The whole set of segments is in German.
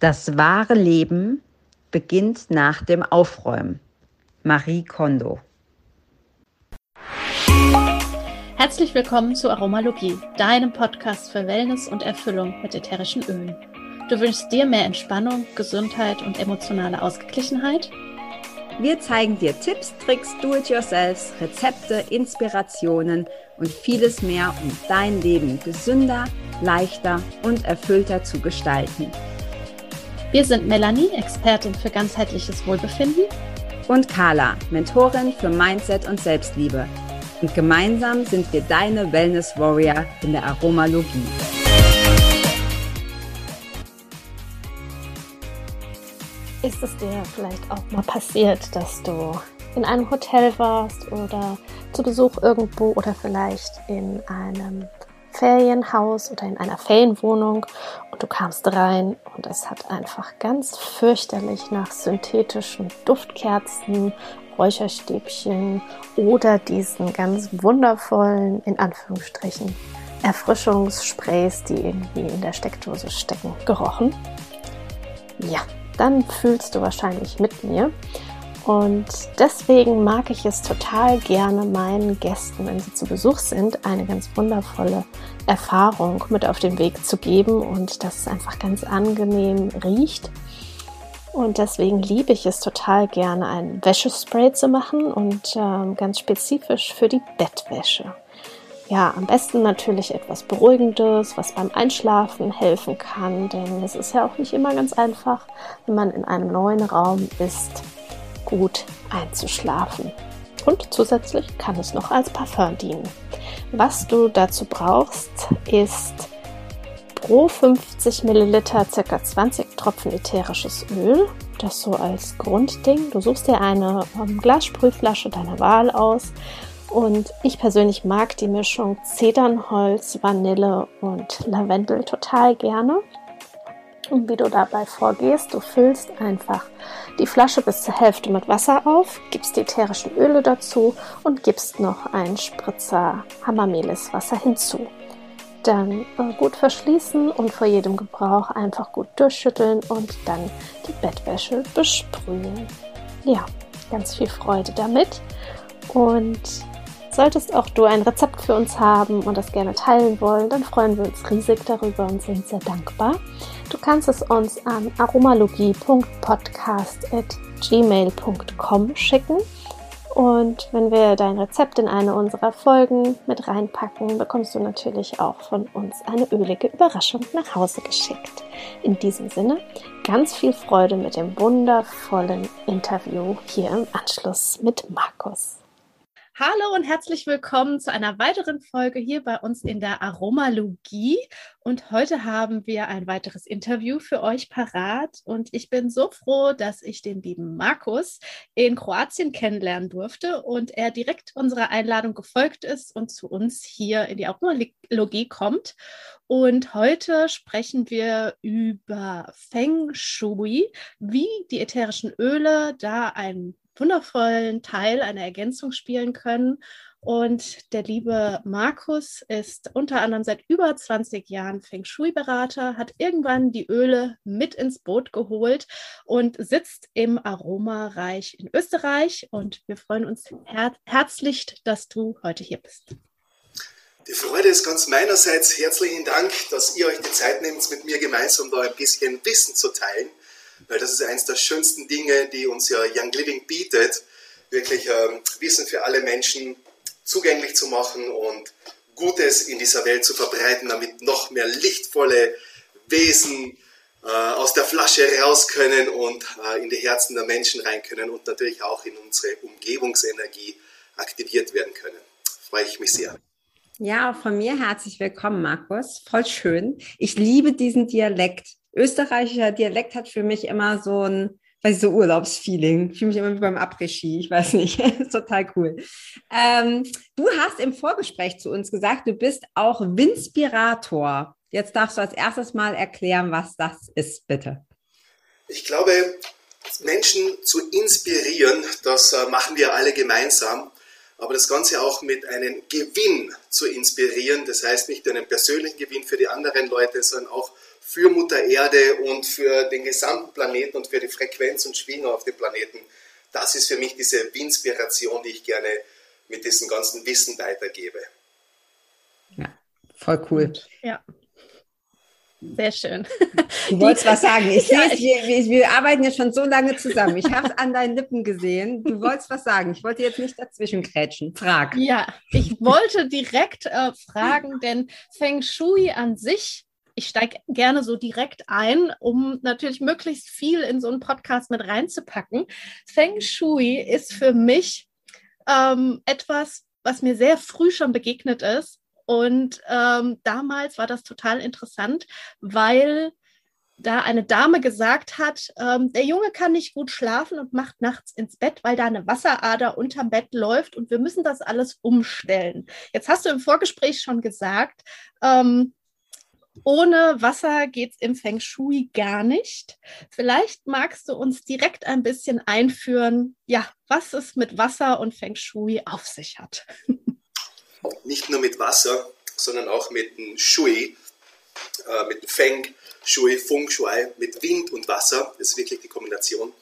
Das wahre Leben beginnt nach dem Aufräumen. Marie Kondo. Herzlich willkommen zu Aromalogie, deinem Podcast für Wellness und Erfüllung mit ätherischen Ölen. Du wünschst dir mehr Entspannung, Gesundheit und emotionale Ausgeglichenheit? Wir zeigen dir Tipps, Tricks, Do-it-yourselfs, Rezepte, Inspirationen und vieles mehr, um dein Leben gesünder, leichter und erfüllter zu gestalten. Wir sind Melanie, Expertin für ganzheitliches Wohlbefinden. Und Carla, Mentorin für Mindset und Selbstliebe. Und gemeinsam sind wir deine Wellness Warrior in der Aromalogie. Ist es dir vielleicht auch mal passiert, dass du in einem Hotel warst oder zu Besuch irgendwo oder vielleicht in einem Ferienhaus oder in einer Ferienwohnung und du kamst rein und es hat einfach ganz fürchterlich nach synthetischen Duftkerzen, Räucherstäbchen oder diesen ganz wundervollen, in Anführungsstrichen, Erfrischungssprays, die irgendwie in der Steckdose stecken, gerochen. Ja, dann fühlst du wahrscheinlich mit mir. Und deswegen mag ich es total gerne meinen Gästen, wenn sie zu Besuch sind, eine ganz wundervolle Erfahrung mit auf den Weg zu geben und dass es einfach ganz angenehm riecht. Und deswegen liebe ich es total gerne, ein Wäschespray zu machen und äh, ganz spezifisch für die Bettwäsche. Ja, am besten natürlich etwas Beruhigendes, was beim Einschlafen helfen kann, denn es ist ja auch nicht immer ganz einfach, wenn man in einem neuen Raum ist, gut einzuschlafen. Und zusätzlich kann es noch als Parfum dienen. Was du dazu brauchst, ist pro 50 Milliliter ca. 20 Tropfen ätherisches Öl. Das so als Grundding. Du suchst dir eine ähm, Glassprühflasche deiner Wahl aus. Und ich persönlich mag die Mischung Zedernholz, Vanille und Lavendel total gerne. Und wie du dabei vorgehst, du füllst einfach die Flasche bis zur Hälfte mit Wasser auf, gibst die ätherischen Öle dazu und gibst noch einen Spritzer Hammermeliswasser hinzu. Dann äh, gut verschließen und vor jedem Gebrauch einfach gut durchschütteln und dann die Bettwäsche besprühen. Ja, ganz viel Freude damit und Solltest auch du ein Rezept für uns haben und das gerne teilen wollen, dann freuen wir uns riesig darüber und sind sehr dankbar. Du kannst es uns an aromalogie.podcast.gmail.com schicken. Und wenn wir dein Rezept in eine unserer Folgen mit reinpacken, bekommst du natürlich auch von uns eine ölige Überraschung nach Hause geschickt. In diesem Sinne, ganz viel Freude mit dem wundervollen Interview hier im Anschluss mit Markus. Hallo und herzlich willkommen zu einer weiteren Folge hier bei uns in der Aromalogie. Und heute haben wir ein weiteres Interview für euch parat. Und ich bin so froh, dass ich den lieben Markus in Kroatien kennenlernen durfte und er direkt unserer Einladung gefolgt ist und zu uns hier in die Aromalogie kommt. Und heute sprechen wir über Feng Shui, wie die ätherischen Öle da ein wundervollen Teil, eine Ergänzung spielen können. Und der liebe Markus ist unter anderem seit über 20 Jahren Feng Shui-Berater, hat irgendwann die Öle mit ins Boot geholt und sitzt im Aromareich in Österreich. Und wir freuen uns her herzlich, dass du heute hier bist. Die Freude ist ganz meinerseits. Herzlichen Dank, dass ihr euch die Zeit nehmt, mit mir gemeinsam da ein bisschen Wissen zu teilen weil das ist eines der schönsten Dinge, die uns ja Young Living bietet, wirklich ähm, Wissen für alle Menschen zugänglich zu machen und Gutes in dieser Welt zu verbreiten, damit noch mehr lichtvolle Wesen äh, aus der Flasche raus können und äh, in die Herzen der Menschen rein können und natürlich auch in unsere Umgebungsenergie aktiviert werden können. Freue ich mich sehr. Ja, von mir herzlich willkommen, Markus. Voll schön. Ich liebe diesen Dialekt österreichischer Dialekt hat für mich immer so ein, weiß ich, so Urlaubsfeeling. Ich fühle mich immer wie beim Après-Ski. Ich weiß nicht. ist total cool. Ähm, du hast im Vorgespräch zu uns gesagt, du bist auch Winspirator. Jetzt darfst du als erstes mal erklären, was das ist, bitte. Ich glaube, Menschen zu inspirieren, das äh, machen wir alle gemeinsam. Aber das Ganze auch mit einem Gewinn zu inspirieren, das heißt nicht einen persönlichen Gewinn für die anderen Leute, sondern auch für Mutter Erde und für den gesamten Planeten und für die Frequenz und Schwingung auf dem Planeten. Das ist für mich diese Inspiration, die ich gerne mit diesem ganzen Wissen weitergebe. Ja, voll cool. Ja. Sehr schön. Du wolltest was sagen. Ich sehe, wir, wir, wir, arbeiten ja schon so lange zusammen. Ich habe es an deinen Lippen gesehen. Du wolltest was sagen. Ich wollte jetzt nicht dazwischen krätschen. Frag. Ja, ich wollte direkt äh, fragen, denn Feng Shui an sich, ich steige gerne so direkt ein, um natürlich möglichst viel in so einen Podcast mit reinzupacken. Feng Shui ist für mich ähm, etwas, was mir sehr früh schon begegnet ist und ähm, damals war das total interessant, weil da eine Dame gesagt hat, ähm, der Junge kann nicht gut schlafen und macht nachts ins Bett, weil da eine Wasserader unterm Bett läuft und wir müssen das alles umstellen. Jetzt hast du im Vorgespräch schon gesagt, ähm, ohne Wasser geht es im Feng Shui gar nicht. Vielleicht magst du uns direkt ein bisschen einführen, ja, was es mit Wasser und Feng Shui auf sich hat. nicht nur mit Wasser, sondern auch mit dem Shui, äh, mit dem Feng Shui, Feng Shui, mit Wind und Wasser. Das ist wirklich die Kombination.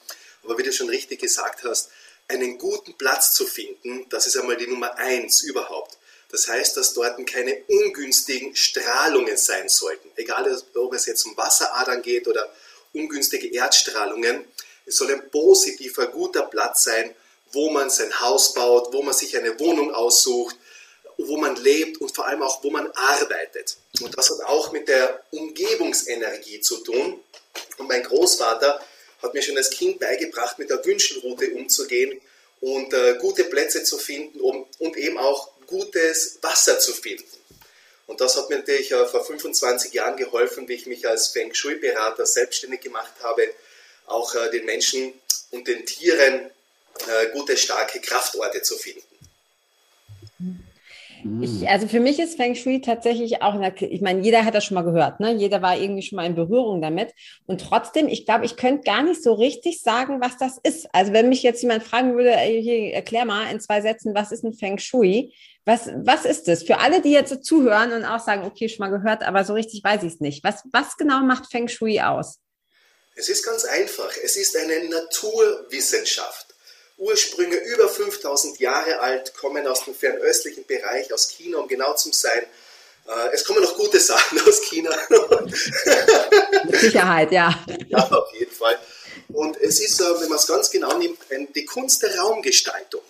Aber wie du schon richtig gesagt hast, einen guten Platz zu finden, das ist einmal die Nummer eins überhaupt. Das heißt, dass dort keine ungünstigen Strahlungen sein sollten. Egal, ob es jetzt um Wasseradern geht oder ungünstige Erdstrahlungen. Es soll ein positiver, guter Platz sein, wo man sein Haus baut, wo man sich eine Wohnung aussucht, wo man lebt und vor allem auch, wo man arbeitet. Und das hat auch mit der Umgebungsenergie zu tun. Und mein Großvater hat mir schon als Kind beigebracht, mit der Wünschelroute umzugehen und äh, gute Plätze zu finden um, und eben auch gutes Wasser zu finden. Und das hat mir natürlich äh, vor 25 Jahren geholfen, wie ich mich als Feng Shui-Berater selbstständig gemacht habe, auch äh, den Menschen und den Tieren äh, gute, starke Kraftorte zu finden. Ich, mhm. also für mich ist Feng Shui tatsächlich auch, eine, ich meine, jeder hat das schon mal gehört, ne? Jeder war irgendwie schon mal in Berührung damit. Und trotzdem, ich glaube, ich könnte gar nicht so richtig sagen, was das ist. Also wenn mich jetzt jemand fragen würde, ey, erklär mal in zwei Sätzen, was ist ein Feng Shui? Was, was ist das? Für alle, die jetzt so zuhören und auch sagen, okay, schon mal gehört, aber so richtig weiß ich es nicht. Was, was genau macht Feng Shui aus? Es ist ganz einfach. Es ist eine Naturwissenschaft. Ursprünge über 5000 Jahre alt, kommen aus dem fernöstlichen Bereich, aus China, um genau zu sein. Äh, es kommen noch gute Sachen aus China. Mit Sicherheit, ja. Ja, auf jeden Fall. Und es ist, äh, wenn man es ganz genau nimmt, die Kunst der Raumgestaltung.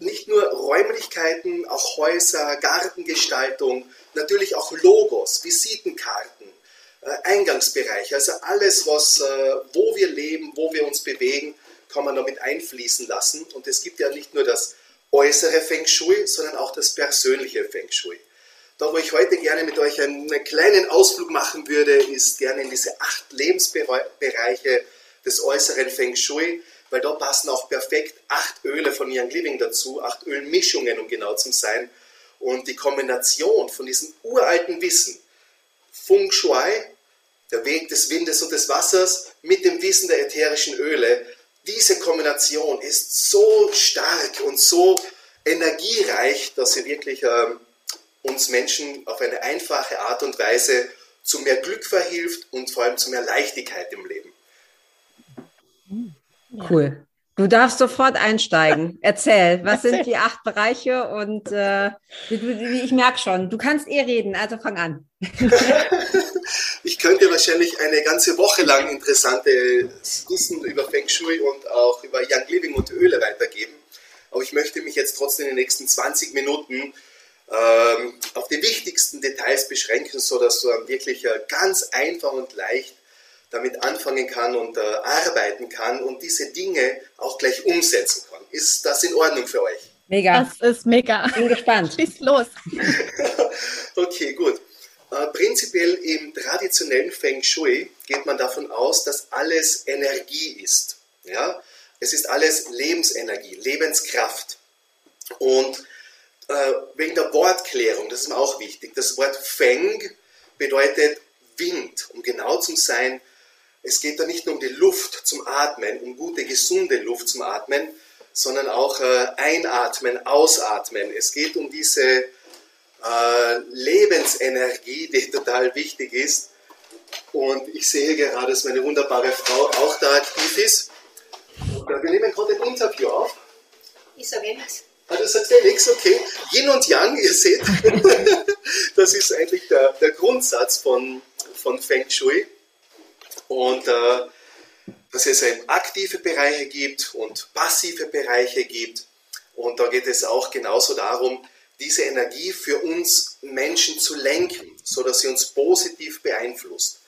Nicht nur Räumlichkeiten, auch Häuser, Gartengestaltung, natürlich auch Logos, Visitenkarten, äh, Eingangsbereiche, also alles, was, wo wir leben, wo wir uns bewegen, kann man damit einfließen lassen. Und es gibt ja nicht nur das äußere Feng Shui, sondern auch das persönliche Feng Shui. Da, wo ich heute gerne mit euch einen kleinen Ausflug machen würde, ist gerne in diese acht Lebensbereiche des äußeren Feng Shui, weil da passen auch perfekt acht Öle von Young Living dazu, acht Ölmischungen, um genau zu sein. Und die Kombination von diesem uralten Wissen, Feng Shui, der Weg des Windes und des Wassers, mit dem Wissen der ätherischen Öle, diese Kombination ist so stark und so energiereich, dass sie wirklich ähm, uns Menschen auf eine einfache Art und Weise zu mehr Glück verhilft und vor allem zu mehr Leichtigkeit im Leben. Cool. Du darfst sofort einsteigen. Erzähl, was sind die acht Bereiche? Und äh, ich merke schon, du kannst eh reden, also fang an. ich könnte wahrscheinlich eine ganze Woche lang interessantes Wissen über Feng Shui und auch über Young Living und Öle weitergeben. Aber ich möchte mich jetzt trotzdem in den nächsten 20 Minuten ähm, auf die wichtigsten Details beschränken, sodass du wirklich äh, ganz einfach und leicht damit anfangen kann und äh, arbeiten kann und diese Dinge auch gleich umsetzen kann. Ist das in Ordnung für euch? Mega. Das ist mega. Bin gespannt. Schieß los. okay, gut. Äh, prinzipiell im traditionellen Feng Shui geht man davon aus, dass alles Energie ist. Ja? Es ist alles Lebensenergie, Lebenskraft. Und äh, wegen der Wortklärung, das ist mir auch wichtig. Das Wort Feng bedeutet Wind, um genau zu sein. Es geht da nicht nur um die Luft zum Atmen, um gute, gesunde Luft zum Atmen, sondern auch äh, einatmen, ausatmen. Es geht um diese äh, Lebensenergie, die total wichtig ist, Und ich sehe gerade, dass meine wunderbare Frau auch da aktiv ist. Und wir nehmen gerade ein Interview auf. Ich sage eh nichts. Ah, du sagst eh nichts, okay. Yin und Yang, ihr seht, das ist eigentlich der, der Grundsatz von, von Feng Shui. Und äh, dass es eben aktive Bereiche gibt und passive Bereiche gibt. Und da geht es auch genauso darum, diese Energie für uns Menschen zu lenken, sodass sie uns positiv beeinflusst.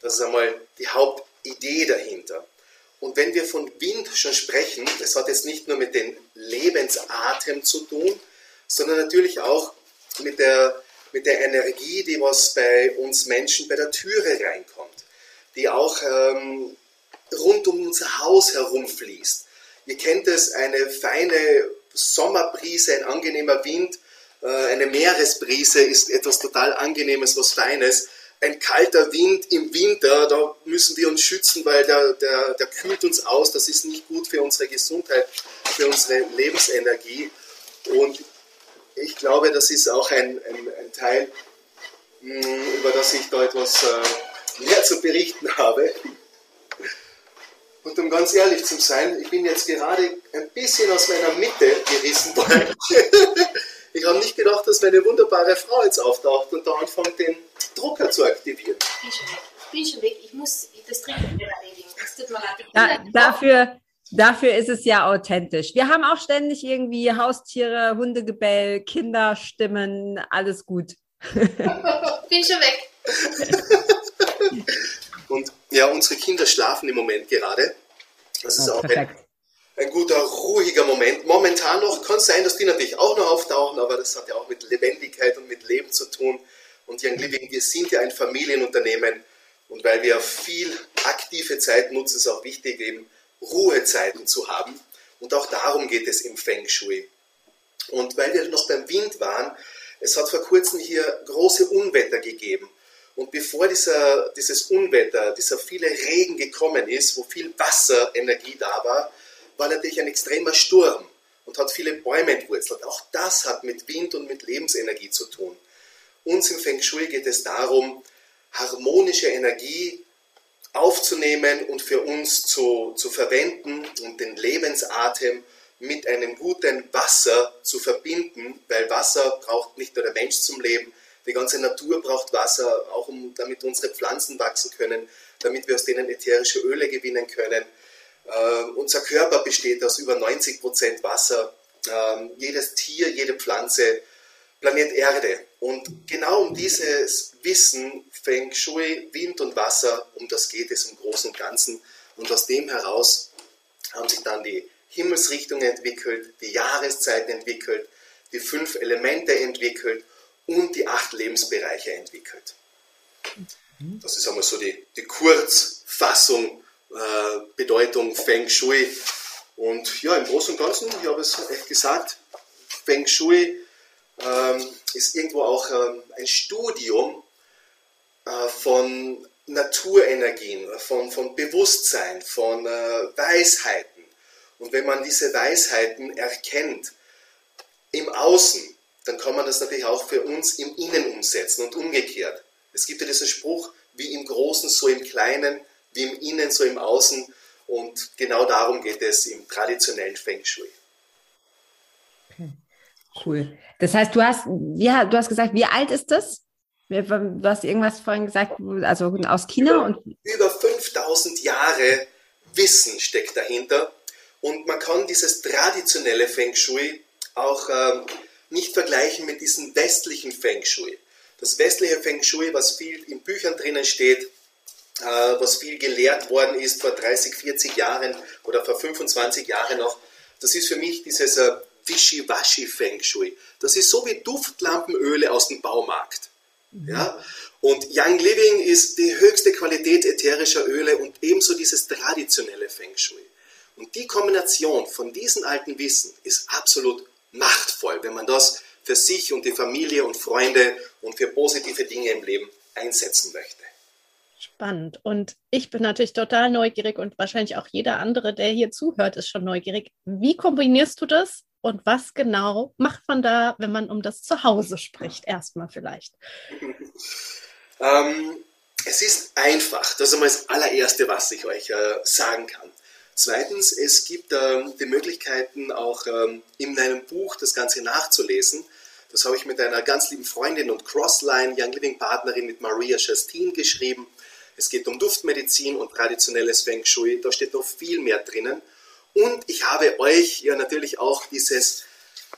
Das ist einmal die Hauptidee dahinter. Und wenn wir von Wind schon sprechen, das hat jetzt nicht nur mit dem Lebensatem zu tun, sondern natürlich auch mit der, mit der Energie, die was bei uns Menschen bei der Türe reinkommt, die auch ähm, rund um unser Haus herumfließt. Ihr kennt es, eine feine Sommerbrise, ein angenehmer Wind, äh, eine Meeresbrise ist etwas total Angenehmes, was Feines. Ein kalter Wind im Winter, da müssen wir uns schützen, weil der, der, der kühlt uns aus. Das ist nicht gut für unsere Gesundheit, für unsere Lebensenergie. Und ich glaube, das ist auch ein, ein, ein Teil, hm, über das ich da etwas äh, mehr zu berichten habe. Und um ganz ehrlich zu sein, ich bin jetzt gerade ein bisschen aus meiner Mitte gerissen worden. ich habe nicht gedacht, dass meine wunderbare Frau jetzt auftaucht und da anfängt, den Drucker zu aktivieren. Ich bin schon weg. Ich bin schon weg. Ich muss das Trinken erledigen. Das tut mir leid. Da, dafür, dafür ist es ja authentisch. Wir haben auch ständig irgendwie Haustiere, Hundegebell, Kinderstimmen, alles gut. bin schon weg. Und ja, unsere Kinder schlafen im Moment gerade. Das ist oh, auch ein, ein, guter, ruhiger Moment. Momentan noch kann es sein, dass die natürlich auch noch auftauchen, aber das hat ja auch mit Lebendigkeit und mit Leben zu tun. Und Young Living, wir sind ja ein Familienunternehmen und weil wir viel aktive Zeit nutzen, ist es auch wichtig, eben Ruhezeiten zu haben. Und auch darum geht es im Feng Shui. Und weil wir noch beim Wind waren, es hat vor kurzem hier große Unwetter gegeben. Und bevor dieser, dieses Unwetter, dieser viele Regen gekommen ist, wo viel Wasserenergie da war, war natürlich ein extremer Sturm und hat viele Bäume entwurzelt. Auch das hat mit Wind und mit Lebensenergie zu tun. Uns im Feng Shui geht es darum, harmonische Energie aufzunehmen und für uns zu, zu verwenden und den Lebensatem mit einem guten Wasser zu verbinden, weil Wasser braucht nicht nur der Mensch zum Leben, die ganze Natur braucht Wasser, auch um, damit unsere Pflanzen wachsen können, damit wir aus denen ätherische Öle gewinnen können. Äh, unser Körper besteht aus über 90 Prozent Wasser. Äh, jedes Tier, jede Pflanze, Planet Erde. Und genau um dieses Wissen, Feng Shui, Wind und Wasser, um das geht es im Großen und Ganzen. Und aus dem heraus haben sich dann die Himmelsrichtungen entwickelt, die Jahreszeiten entwickelt, die fünf Elemente entwickelt und die acht Lebensbereiche entwickelt. Das ist einmal so die, die Kurzfassung, äh, Bedeutung Feng Shui. Und ja, im Großen und Ganzen, ich habe es echt gesagt, Feng Shui ähm, ist irgendwo auch ähm, ein Studium äh, von Naturenergien, von, von Bewusstsein, von äh, Weisheiten. Und wenn man diese Weisheiten erkennt im Außen, dann kann man das natürlich auch für uns im Innen umsetzen und umgekehrt. Es gibt ja diesen Spruch, wie im Großen, so im Kleinen, wie im Innen, so im Außen. Und genau darum geht es im traditionellen Feng Shui. Cool. Das heißt, du hast, ja, du hast gesagt, wie alt ist das? Du hast irgendwas vorhin gesagt, also aus China über, und über 5000 Jahre Wissen steckt dahinter und man kann dieses traditionelle Feng Shui auch ähm, nicht vergleichen mit diesem westlichen Feng Shui. Das westliche Feng Shui, was viel in Büchern drinnen steht, äh, was viel gelehrt worden ist vor 30, 40 Jahren oder vor 25 Jahren noch, das ist für mich dieses äh, Wischiwaschi Feng Shui. Das ist so wie Duftlampenöle aus dem Baumarkt. Mhm. Ja? Und Young Living ist die höchste Qualität ätherischer Öle und ebenso dieses traditionelle Feng Shui. Und die Kombination von diesem alten Wissen ist absolut machtvoll, wenn man das für sich und die Familie und Freunde und für positive Dinge im Leben einsetzen möchte. Spannend. Und ich bin natürlich total neugierig und wahrscheinlich auch jeder andere, der hier zuhört, ist schon neugierig. Wie kombinierst du das und was genau macht man da, wenn man um das Zuhause spricht? Erstmal vielleicht. ähm, es ist einfach. Das ist einmal das allererste, was ich euch äh, sagen kann. Zweitens, es gibt ähm, die Möglichkeiten, auch ähm, in einem Buch das Ganze nachzulesen. Das habe ich mit einer ganz lieben Freundin und Crossline Young Living Partnerin mit Maria Chastin geschrieben. Es geht um Duftmedizin und traditionelles Feng Shui. Da steht noch viel mehr drinnen. Und ich habe euch ja natürlich auch dieses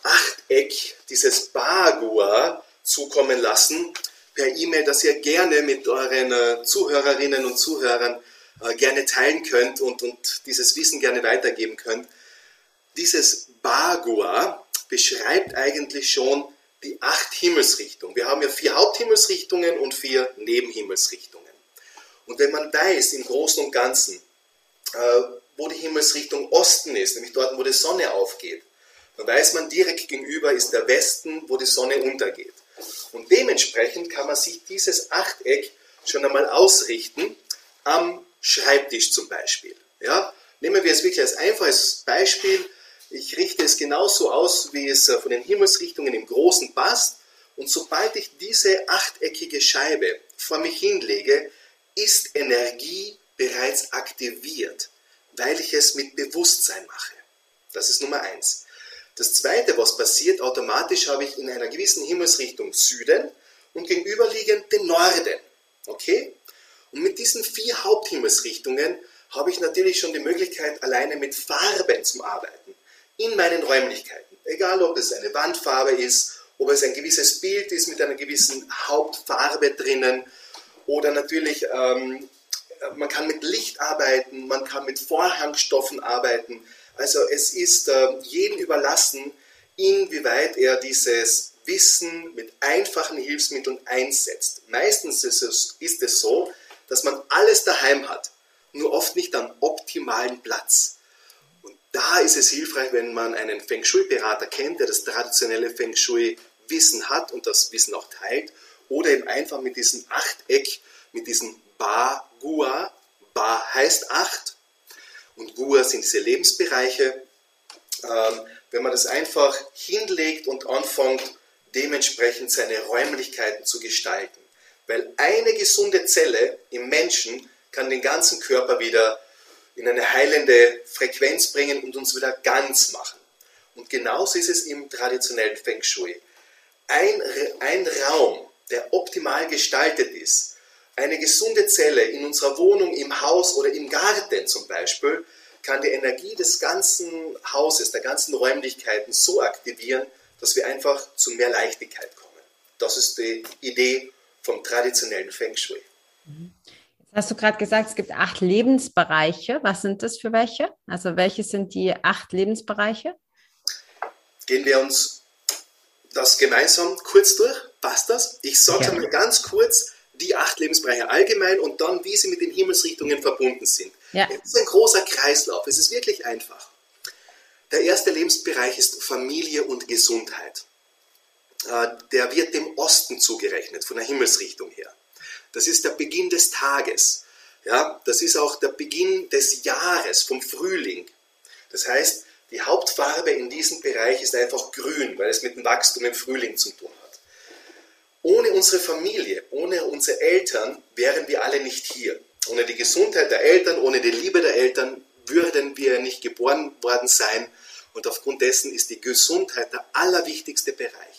Achteck, dieses Bagua zukommen lassen per E-Mail, das ihr gerne mit euren äh, Zuhörerinnen und Zuhörern äh, gerne teilen könnt und, und dieses Wissen gerne weitergeben könnt. Dieses Bagua beschreibt eigentlich schon die acht Himmelsrichtungen. Wir haben ja vier Haupthimmelsrichtungen und vier Nebenhimmelsrichtungen. Und wenn man weiß im Großen und Ganzen, äh, wo die Himmelsrichtung Osten ist, nämlich dort, wo die Sonne aufgeht, dann weiß man direkt gegenüber ist der Westen, wo die Sonne untergeht. Und dementsprechend kann man sich dieses Achteck schon einmal ausrichten am Schreibtisch zum Beispiel. Ja? Nehmen wir es wirklich als einfaches Beispiel. Ich richte es genauso aus, wie es äh, von den Himmelsrichtungen im Großen passt. Und sobald ich diese achteckige Scheibe vor mich hinlege, ist Energie bereits aktiviert, weil ich es mit Bewusstsein mache. Das ist Nummer eins. Das zweite, was passiert, automatisch habe ich in einer gewissen Himmelsrichtung Süden und gegenüberliegend den Norden. Okay? Und mit diesen vier Haupthimmelsrichtungen habe ich natürlich schon die Möglichkeit, alleine mit Farben zu arbeiten. In meinen Räumlichkeiten. Egal, ob es eine Wandfarbe ist, ob es ein gewisses Bild ist mit einer gewissen Hauptfarbe drinnen oder natürlich, ähm, man kann mit Licht arbeiten, man kann mit Vorhangstoffen arbeiten. Also es ist äh, jedem überlassen, inwieweit er dieses Wissen mit einfachen Hilfsmitteln einsetzt. Meistens ist es, ist es so, dass man alles daheim hat, nur oft nicht am optimalen Platz. Und da ist es hilfreich, wenn man einen Feng Shui-Berater kennt, der das traditionelle Feng Shui-Wissen hat und das Wissen auch teilt, oder eben einfach mit diesem Achteck, mit diesem Ba Gua. Ba heißt acht und Gua sind diese Lebensbereiche. Ähm, wenn man das einfach hinlegt und anfängt, dementsprechend seine Räumlichkeiten zu gestalten. Weil eine gesunde Zelle im Menschen kann den ganzen Körper wieder in eine heilende Frequenz bringen und uns wieder ganz machen. Und genauso ist es im traditionellen Feng Shui. Ein, ein Raum, der optimal gestaltet ist, eine gesunde Zelle in unserer Wohnung, im Haus oder im Garten zum Beispiel, kann die Energie des ganzen Hauses, der ganzen Räumlichkeiten so aktivieren, dass wir einfach zu mehr Leichtigkeit kommen. Das ist die Idee vom traditionellen Feng Shui. Jetzt hast du gerade gesagt, es gibt acht Lebensbereiche. Was sind das für welche? Also welche sind die acht Lebensbereiche? Gehen wir uns das gemeinsam kurz durch. Passt das? Ich sage ja. mal ganz kurz die acht Lebensbereiche allgemein und dann, wie sie mit den Himmelsrichtungen verbunden sind. Ja. Es ist ein großer Kreislauf. Es ist wirklich einfach. Der erste Lebensbereich ist Familie und Gesundheit. Äh, der wird dem Osten zugerechnet, von der Himmelsrichtung her. Das ist der Beginn des Tages. Ja, das ist auch der Beginn des Jahres, vom Frühling. Das heißt, die Hauptfarbe in diesem Bereich ist einfach grün, weil es mit dem Wachstum im Frühling zu tun hat. Ohne unsere Familie, ohne unsere Eltern wären wir alle nicht hier. Ohne die Gesundheit der Eltern, ohne die Liebe der Eltern würden wir nicht geboren worden sein. Und aufgrund dessen ist die Gesundheit der allerwichtigste Bereich.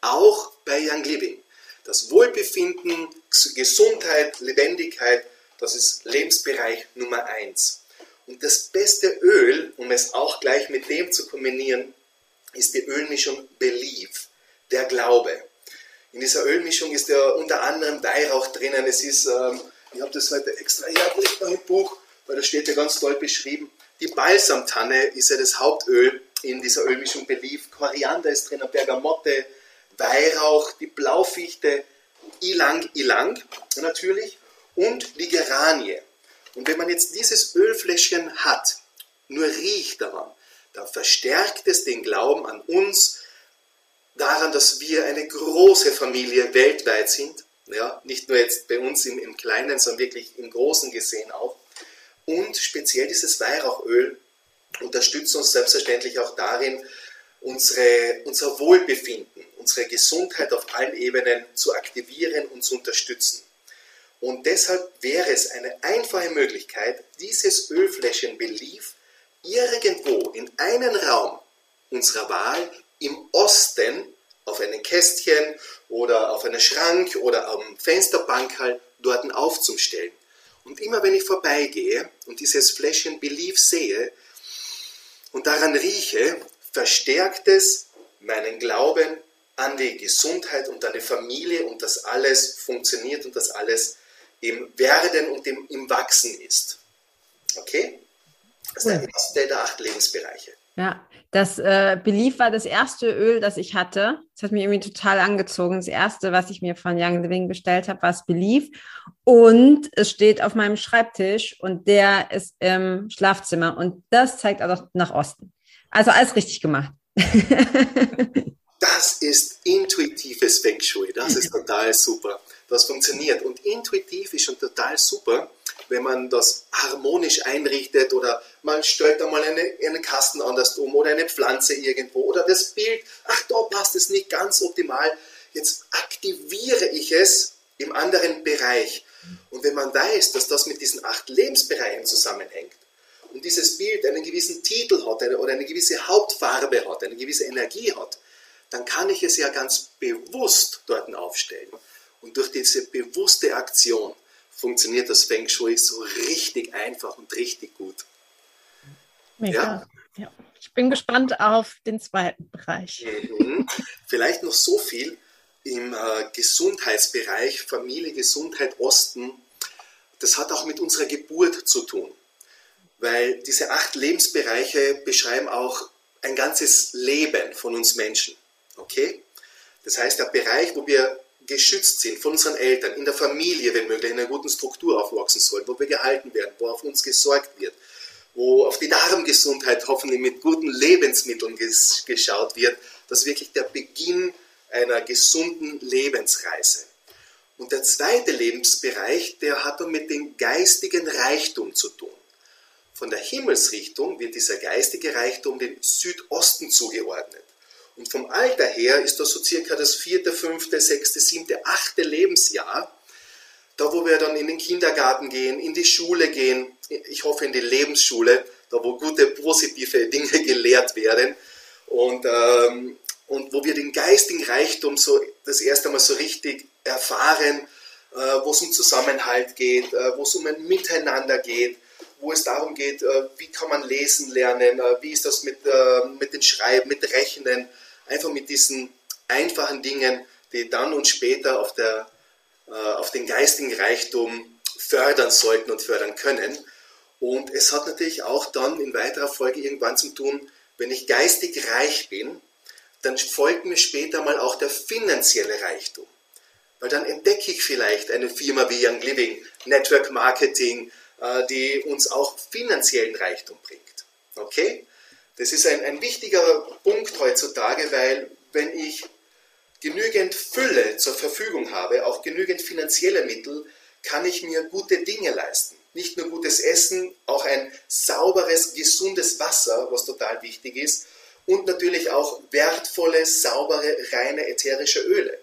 Auch bei Young Living. Das Wohlbefinden, Gesundheit, Lebendigkeit, das ist Lebensbereich Nummer eins. Und das beste Öl, um es auch gleich mit dem zu kombinieren, ist die Ölmischung Belief, der Glaube. In dieser Ölmischung ist ja unter anderem Weihrauch drinnen. Es ist, ähm, ich habe das heute extra hergelegt noch im Buch, weil da steht ja ganz toll beschrieben, die Balsamtanne ist ja das Hauptöl in dieser Ölmischung Belief. Koriander ist drin, Bergamotte, Weihrauch, die Blaufichte, Ilang Ilang natürlich und die Geranie. Und wenn man jetzt dieses Ölfläschchen hat, nur riecht daran, dann verstärkt es den Glauben an uns, daran, dass wir eine große Familie weltweit sind. Ja, nicht nur jetzt bei uns im, im Kleinen, sondern wirklich im Großen gesehen auch. Und speziell dieses Weihrauchöl unterstützt uns selbstverständlich auch darin, unsere, unser Wohlbefinden, unsere Gesundheit auf allen Ebenen zu aktivieren und zu unterstützen. Und deshalb wäre es eine einfache Möglichkeit, dieses Ölfläschchen Belief irgendwo in einen Raum unserer Wahl im Osten auf einem Kästchen oder auf einem Schrank oder am Fensterbank halt dort aufzustellen. Und immer wenn ich vorbeigehe und dieses Fläschchen Belief sehe und daran rieche, verstärkt es meinen Glauben an die Gesundheit und an die Familie und dass alles funktioniert und dass alles im Werden und im, im Wachsen ist. Okay? Das ist der erste der acht Lebensbereiche. Ja, das äh, Belief war das erste Öl, das ich hatte. Das hat mich irgendwie total angezogen. Das erste, was ich mir von Young Living bestellt habe, war das Belief. Und es steht auf meinem Schreibtisch und der ist im Schlafzimmer. Und das zeigt auch nach Osten. Also alles richtig gemacht. das ist intuitives Feng Shui. Das ist total super. Das funktioniert. Und intuitiv ist schon total super, wenn man das harmonisch einrichtet oder man stellt einmal eine, einen Kasten anders um oder eine Pflanze irgendwo oder das Bild, ach, da passt es nicht ganz optimal. Jetzt aktiviere ich es im anderen Bereich. Und wenn man weiß, dass das mit diesen acht Lebensbereichen zusammenhängt und dieses Bild einen gewissen Titel hat oder eine gewisse Hauptfarbe hat, eine gewisse Energie hat, dann kann ich es ja ganz bewusst dort aufstellen. Und durch diese bewusste Aktion funktioniert das Feng Shui so richtig einfach und richtig gut. Mega. Ja? ja. Ich bin gespannt auf den zweiten Bereich. Mhm. Vielleicht noch so viel im äh, Gesundheitsbereich, Familie, Gesundheit, Osten. Das hat auch mit unserer Geburt zu tun, weil diese acht Lebensbereiche beschreiben auch ein ganzes Leben von uns Menschen. Okay? Das heißt, der Bereich, wo wir geschützt sind von unseren Eltern, in der Familie, wenn möglich, in einer guten Struktur aufwachsen sollen, wo wir gehalten werden, wo auf uns gesorgt wird, wo auf die Darmgesundheit hoffentlich mit guten Lebensmitteln ges geschaut wird, das ist wirklich der Beginn einer gesunden Lebensreise. Und der zweite Lebensbereich, der hat dann mit dem geistigen Reichtum zu tun. Von der Himmelsrichtung wird dieser geistige Reichtum dem Südosten zugeordnet. Und vom Alter her ist das so circa das vierte, fünfte, sechste, siebte, achte Lebensjahr, da wo wir dann in den Kindergarten gehen, in die Schule gehen, ich hoffe in die Lebensschule, da wo gute, positive Dinge gelehrt werden. Und, ähm, und wo wir den geistigen Reichtum so das erste Mal so richtig erfahren, äh, wo es um Zusammenhalt geht, äh, wo es um ein Miteinander geht, wo es darum geht, äh, wie kann man lesen lernen, äh, wie ist das mit, äh, mit den Schreiben, mit Rechnen, einfach mit diesen einfachen Dingen, die dann und später auf, der, äh, auf den geistigen Reichtum fördern sollten und fördern können. Und es hat natürlich auch dann in weiterer Folge irgendwann zu tun, wenn ich geistig reich bin, dann folgt mir später mal auch der finanzielle Reichtum. Weil dann entdecke ich vielleicht eine Firma wie Young Living, Network Marketing, äh, die uns auch finanziellen Reichtum bringt. Okay? Das ist ein, ein wichtiger Punkt heutzutage, weil wenn ich genügend Fülle zur Verfügung habe, auch genügend finanzielle Mittel, kann ich mir gute Dinge leisten. Nicht nur gutes Essen, auch ein sauberes, gesundes Wasser, was total wichtig ist, und natürlich auch wertvolle, saubere, reine ätherische Öle.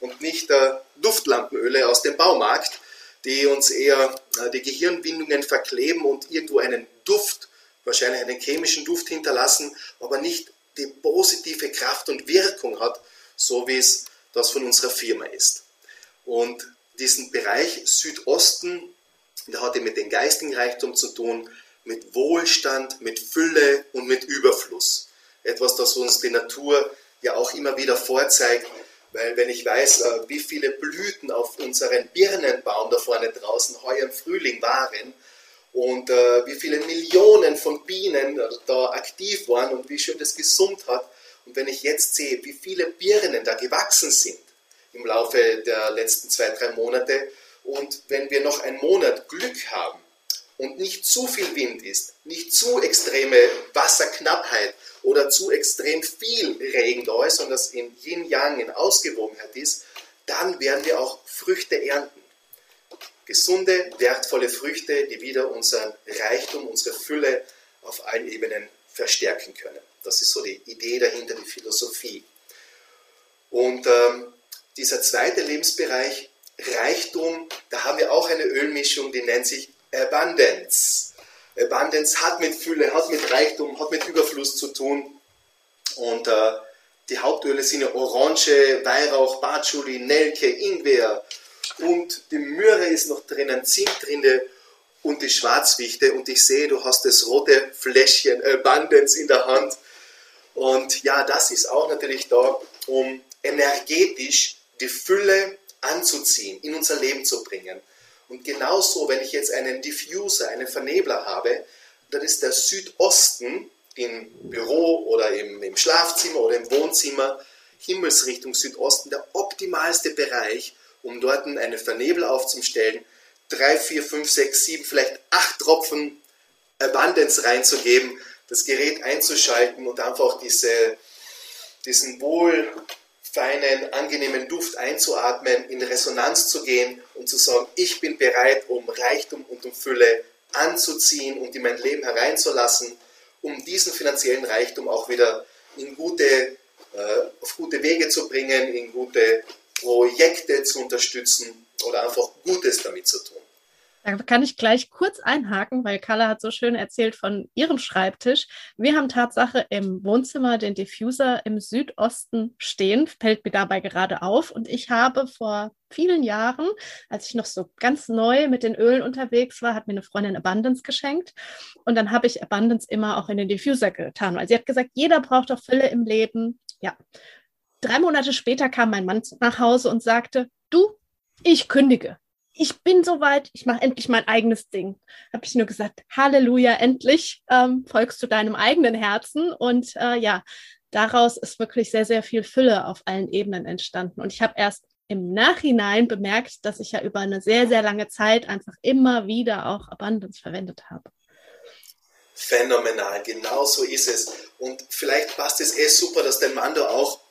Und nicht äh, Duftlampenöle aus dem Baumarkt, die uns eher äh, die Gehirnbindungen verkleben und irgendwo einen Duft wahrscheinlich einen chemischen Duft hinterlassen, aber nicht die positive Kraft und Wirkung hat, so wie es das von unserer Firma ist. Und diesen Bereich Südosten, der hat mit dem geistigen Reichtum zu tun, mit Wohlstand, mit Fülle und mit Überfluss. Etwas, das uns die Natur ja auch immer wieder vorzeigt, weil wenn ich weiß, äh, wie viele Blüten auf unseren Birnenbaum da vorne draußen heuer im Frühling waren, und äh, wie viele Millionen von Bienen da aktiv waren und wie schön das gesummt hat. Und wenn ich jetzt sehe, wie viele Birnen da gewachsen sind im Laufe der letzten zwei, drei Monate und wenn wir noch einen Monat Glück haben und nicht zu viel Wind ist, nicht zu extreme Wasserknappheit oder zu extrem viel Regen da ist, sondern dass in Yin-Yang in Ausgewogenheit ist, dann werden wir auch Früchte ernten gesunde, wertvolle Früchte, die wieder unseren Reichtum, unsere Fülle auf allen Ebenen verstärken können. Das ist so die Idee dahinter, die Philosophie. Und ähm, dieser zweite Lebensbereich Reichtum, da haben wir auch eine Ölmischung, die nennt sich Abundance. Abundance hat mit Fülle, hat mit Reichtum, hat mit Überfluss zu tun. Und äh, die Hauptöle sind ja Orange, Weihrauch, Patchouli, Nelke, Ingwer und die Möhre ist noch drinnen, Zimtrinde und die Schwarzwichte. Und ich sehe, du hast das rote Fläschchen Abundance in der Hand. Und ja, das ist auch natürlich da, um energetisch die Fülle anzuziehen, in unser Leben zu bringen. Und genauso, wenn ich jetzt einen Diffuser, einen Vernebler habe, dann ist der Südosten im Büro oder im, im Schlafzimmer oder im Wohnzimmer, Himmelsrichtung Südosten, der optimalste Bereich, um dort einen Vernebel aufzustellen, drei, vier, fünf, sechs, sieben, vielleicht acht Tropfen Abundance reinzugeben, das Gerät einzuschalten und einfach diese, diesen wohl feinen, angenehmen Duft einzuatmen, in Resonanz zu gehen und zu sagen, ich bin bereit, um Reichtum und um Fülle anzuziehen und in mein Leben hereinzulassen, um diesen finanziellen Reichtum auch wieder in gute, äh, auf gute Wege zu bringen, in gute Projekte zu unterstützen oder einfach Gutes damit zu tun. Da kann ich gleich kurz einhaken, weil Carla hat so schön erzählt von ihrem Schreibtisch. Wir haben Tatsache im Wohnzimmer den Diffuser im Südosten stehen, fällt mir dabei gerade auf. Und ich habe vor vielen Jahren, als ich noch so ganz neu mit den Ölen unterwegs war, hat mir eine Freundin Abundance geschenkt. Und dann habe ich Abundance immer auch in den Diffuser getan, weil sie hat gesagt, jeder braucht doch Fülle im Leben. Ja. Drei Monate später kam mein Mann nach Hause und sagte, du, ich kündige ich bin soweit, ich mache endlich mein eigenes Ding. Habe ich nur gesagt, Halleluja, endlich ähm, folgst du deinem eigenen Herzen. Und äh, ja, daraus ist wirklich sehr, sehr viel Fülle auf allen Ebenen entstanden. Und ich habe erst im Nachhinein bemerkt, dass ich ja über eine sehr, sehr lange Zeit einfach immer wieder auch Abundance verwendet habe. Phänomenal, genau so ist es. Und vielleicht passt es eh super, dass dein Mann da auch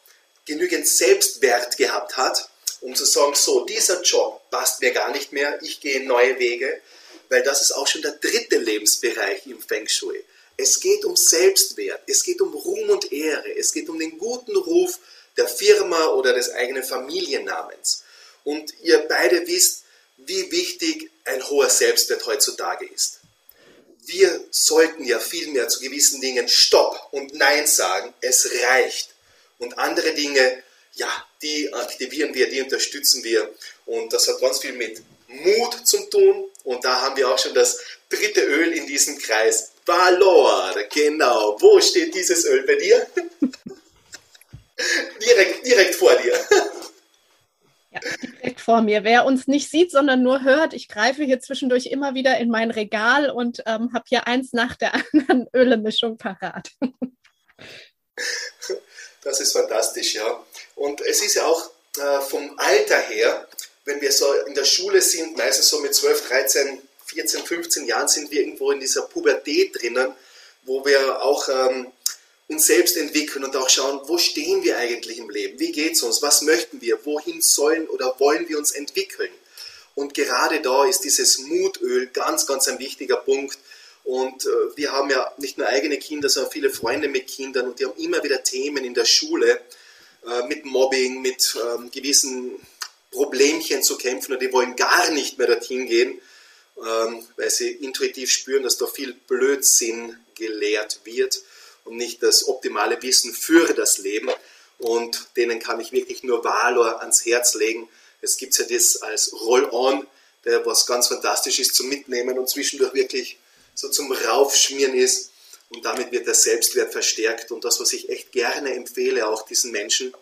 genügend Selbstwert gehabt hat, um zu sagen, so, dieser Job passt mir gar nicht mehr, ich gehe neue Wege, weil das ist auch schon der dritte Lebensbereich im Feng Shui. Es geht um Selbstwert, es geht um Ruhm und Ehre, es geht um den guten Ruf der Firma oder des eigenen Familiennamens. Und ihr beide wisst, wie wichtig ein hoher Selbstwert heutzutage ist. Wir sollten ja vielmehr zu gewissen Dingen Stopp und Nein sagen, es reicht. Und andere Dinge ja, die aktivieren wir, die unterstützen wir. Und das hat ganz viel mit Mut zu tun. Und da haben wir auch schon das dritte Öl in diesem Kreis. Valor, genau. Wo steht dieses Öl bei dir? direkt, direkt vor dir. Ja, direkt vor mir. Wer uns nicht sieht, sondern nur hört, ich greife hier zwischendurch immer wieder in mein Regal und ähm, habe hier eins nach der anderen Ölemischung parat. Das ist fantastisch, ja. Und es ist ja auch äh, vom Alter her, wenn wir so in der Schule sind, meistens so mit 12, 13, 14, 15 Jahren sind wir irgendwo in dieser Pubertät drinnen, wo wir auch ähm, uns selbst entwickeln und auch schauen, wo stehen wir eigentlich im Leben, wie geht es uns, was möchten wir, wohin sollen oder wollen wir uns entwickeln. Und gerade da ist dieses Mutöl ganz, ganz ein wichtiger Punkt. Und äh, wir haben ja nicht nur eigene Kinder, sondern viele Freunde mit Kindern und die haben immer wieder Themen in der Schule, äh, mit Mobbing, mit ähm, gewissen Problemchen zu kämpfen und die wollen gar nicht mehr dorthin gehen, ähm, weil sie intuitiv spüren, dass da viel Blödsinn gelehrt wird und nicht das optimale Wissen für das Leben. Und denen kann ich wirklich nur Valor ans Herz legen. Es gibt ja das als Roll-On, der was ganz fantastisch ist zum Mitnehmen und zwischendurch wirklich so zum Raufschmieren ist. Und damit wird der Selbstwert verstärkt. Und das, was ich echt gerne empfehle, auch diesen Menschen,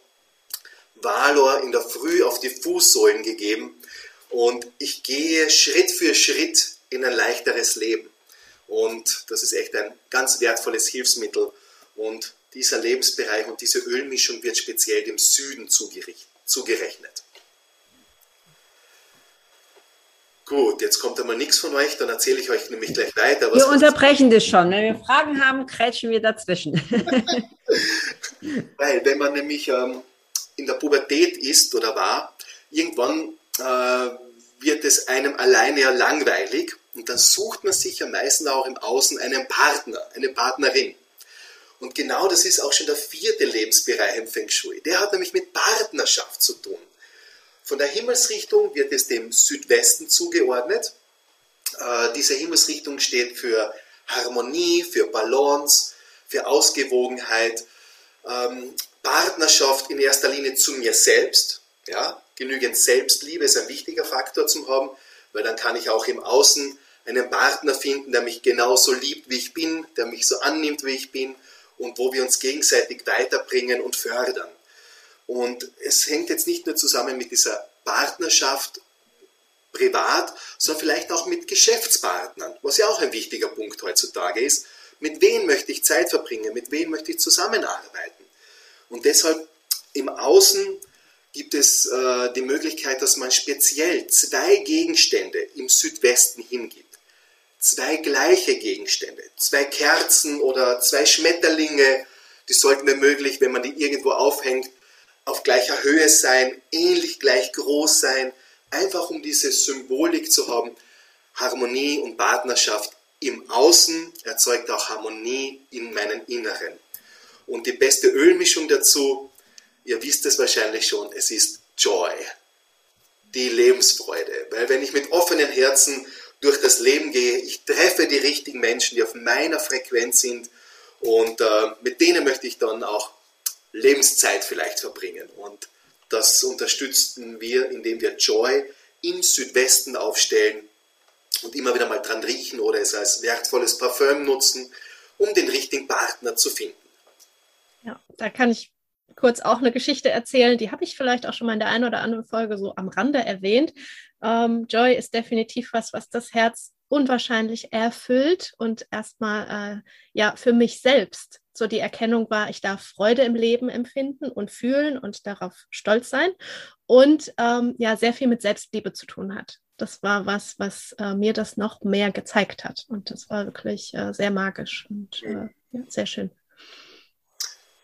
Valor in der Früh auf die Fußsohlen gegeben. Und ich gehe Schritt für Schritt in ein leichteres Leben. Und das ist echt ein ganz wertvolles Hilfsmittel. Und dieser Lebensbereich und diese Ölmischung wird speziell dem Süden zugerechnet. Gut, jetzt kommt einmal nichts von euch, dann erzähle ich euch nämlich gleich weiter. wir unterbrechen das schon. Wenn wir Fragen haben, krätschen wir dazwischen. Weil, wenn man nämlich ähm, in der Pubertät ist oder war, irgendwann äh, wird es einem alleine ja langweilig und dann sucht man sich ja meistens auch im Außen einen Partner, eine Partnerin. Und genau das ist auch schon der vierte Lebensbereich im Feng Shui. Der hat nämlich mit Partnerschaft zu tun. Von der Himmelsrichtung wird es dem Südwesten zugeordnet. Äh, diese Himmelsrichtung steht für Harmonie, für Balance, für Ausgewogenheit, ähm, Partnerschaft in erster Linie zu mir selbst. Ja, genügend Selbstliebe ist ein wichtiger Faktor zum haben, weil dann kann ich auch im Außen einen Partner finden, der mich genauso liebt, wie ich bin, der mich so annimmt, wie ich bin und wo wir uns gegenseitig weiterbringen und fördern. Und es hängt jetzt nicht nur zusammen mit dieser Partnerschaft privat, sondern vielleicht auch mit Geschäftspartnern, was ja auch ein wichtiger Punkt heutzutage ist. Mit wem möchte ich Zeit verbringen? Mit wem möchte ich zusammenarbeiten? Und deshalb im Außen gibt es äh, die Möglichkeit, dass man speziell zwei Gegenstände im Südwesten hingibt. Zwei gleiche Gegenstände, zwei Kerzen oder zwei Schmetterlinge, die sollten wenn möglich, wenn man die irgendwo aufhängt, auf gleicher Höhe sein, ähnlich gleich groß sein, einfach um diese Symbolik zu haben. Harmonie und Partnerschaft im Außen erzeugt auch Harmonie in meinem Inneren. Und die beste Ölmischung dazu, ihr wisst es wahrscheinlich schon, es ist Joy, die Lebensfreude. Weil wenn ich mit offenen Herzen durch das Leben gehe, ich treffe die richtigen Menschen, die auf meiner Frequenz sind und äh, mit denen möchte ich dann auch Lebenszeit vielleicht verbringen. Und das unterstützen wir, indem wir Joy im Südwesten aufstellen und immer wieder mal dran riechen oder es als wertvolles Parfüm nutzen, um den richtigen Partner zu finden. Ja, da kann ich kurz auch eine Geschichte erzählen. Die habe ich vielleicht auch schon mal in der einen oder anderen Folge so am Rande erwähnt. Ähm, Joy ist definitiv was, was das Herz unwahrscheinlich erfüllt und erstmal äh, ja für mich selbst so die Erkennung war, ich darf Freude im Leben empfinden und fühlen und darauf stolz sein und ähm, ja sehr viel mit Selbstliebe zu tun hat. Das war was, was äh, mir das noch mehr gezeigt hat und das war wirklich äh, sehr magisch und äh, ja, sehr schön.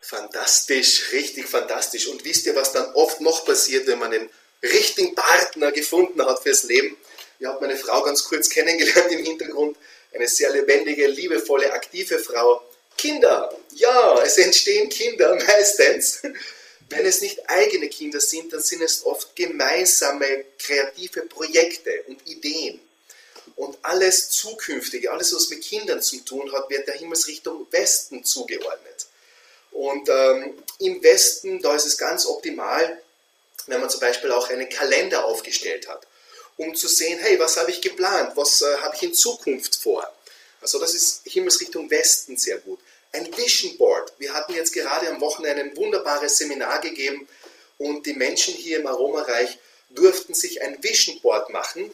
Fantastisch, richtig fantastisch. Und wisst ihr, was dann oft noch passiert, wenn man den richtigen Partner gefunden hat fürs Leben? Ihr habt meine Frau ganz kurz kennengelernt im Hintergrund. Eine sehr lebendige, liebevolle, aktive Frau. Kinder. Ja, es entstehen Kinder meistens. Wenn es nicht eigene Kinder sind, dann sind es oft gemeinsame kreative Projekte und Ideen. Und alles Zukünftige, alles, was mit Kindern zu tun hat, wird der Himmelsrichtung Westen zugeordnet. Und ähm, im Westen, da ist es ganz optimal, wenn man zum Beispiel auch einen Kalender aufgestellt hat um zu sehen, hey, was habe ich geplant, was äh, habe ich in Zukunft vor. Also das ist Himmelsrichtung Westen sehr gut. Ein Vision Board. Wir hatten jetzt gerade am Wochenende ein wunderbares Seminar gegeben und die Menschen hier im Aromareich durften sich ein Vision Board machen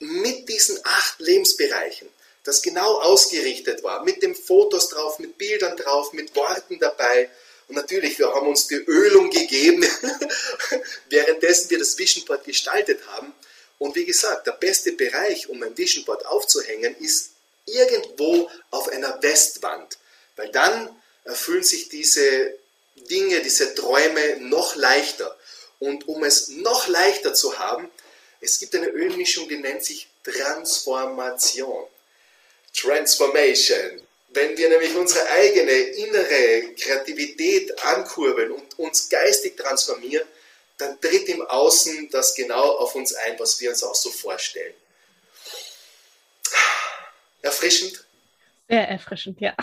mit diesen acht Lebensbereichen, das genau ausgerichtet war, mit den Fotos drauf, mit Bildern drauf, mit Worten dabei. Und natürlich, wir haben uns die Ölung gegeben, währenddessen wir das Vision Board gestaltet haben. Und wie gesagt, der beste Bereich, um ein Vision Board aufzuhängen, ist irgendwo auf einer Westwand. Weil dann erfüllen sich diese Dinge, diese Träume noch leichter. Und um es noch leichter zu haben, es gibt eine Ölmischung, die nennt sich Transformation. Transformation. Wenn wir nämlich unsere eigene innere Kreativität ankurbeln und uns geistig transformieren, dann tritt im Außen das genau auf uns ein, was wir uns auch so vorstellen. Erfrischend? Sehr erfrischend, ja.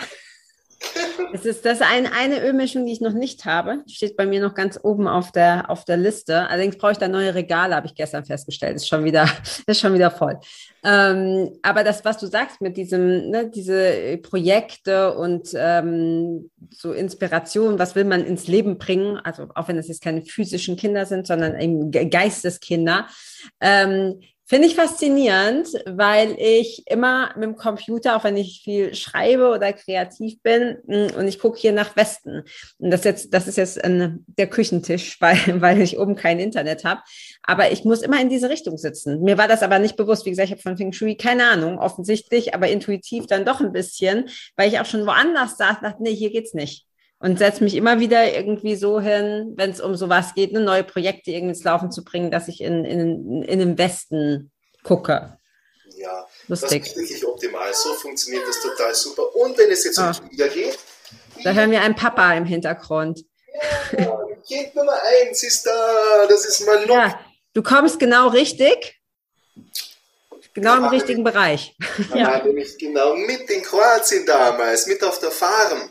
Es ist das eine, eine Ölmischung, die ich noch nicht habe. Die steht bei mir noch ganz oben auf der, auf der Liste. Allerdings brauche ich da neue Regale, habe ich gestern festgestellt. Ist schon wieder, ist schon wieder voll. Ähm, aber das, was du sagst mit diesem, ne, diese Projekte und ähm, so Inspiration, was will man ins Leben bringen? Also auch wenn das jetzt keine physischen Kinder sind, sondern eben Geisteskinder. Ähm, Finde ich faszinierend, weil ich immer mit dem Computer, auch wenn ich viel schreibe oder kreativ bin, mm, und ich gucke hier nach Westen. Und das, jetzt, das ist jetzt ein, der Küchentisch, weil, weil ich oben kein Internet habe. Aber ich muss immer in diese Richtung sitzen. Mir war das aber nicht bewusst. Wie gesagt, ich habe von Feng Shui keine Ahnung, offensichtlich, aber intuitiv dann doch ein bisschen, weil ich auch schon woanders saß, dachte, nee, hier geht's nicht und setze mich immer wieder irgendwie so hin, wenn es um sowas geht, eine neue Projekte irgendwie ins Laufen zu bringen, dass ich in, in, in den Westen gucke. Ja, Lustig. das ist wirklich optimal. So funktioniert das total super. Und wenn es jetzt oh. um Kinder geht. Da hören wir einen Papa im Hintergrund. Ja, Kind Nummer eins ist da. Das ist Manu. Ja, Du kommst genau richtig. Genau im richtigen Bereich. Da ja. war nämlich genau mit in Kroatien damals, mit auf der Farm.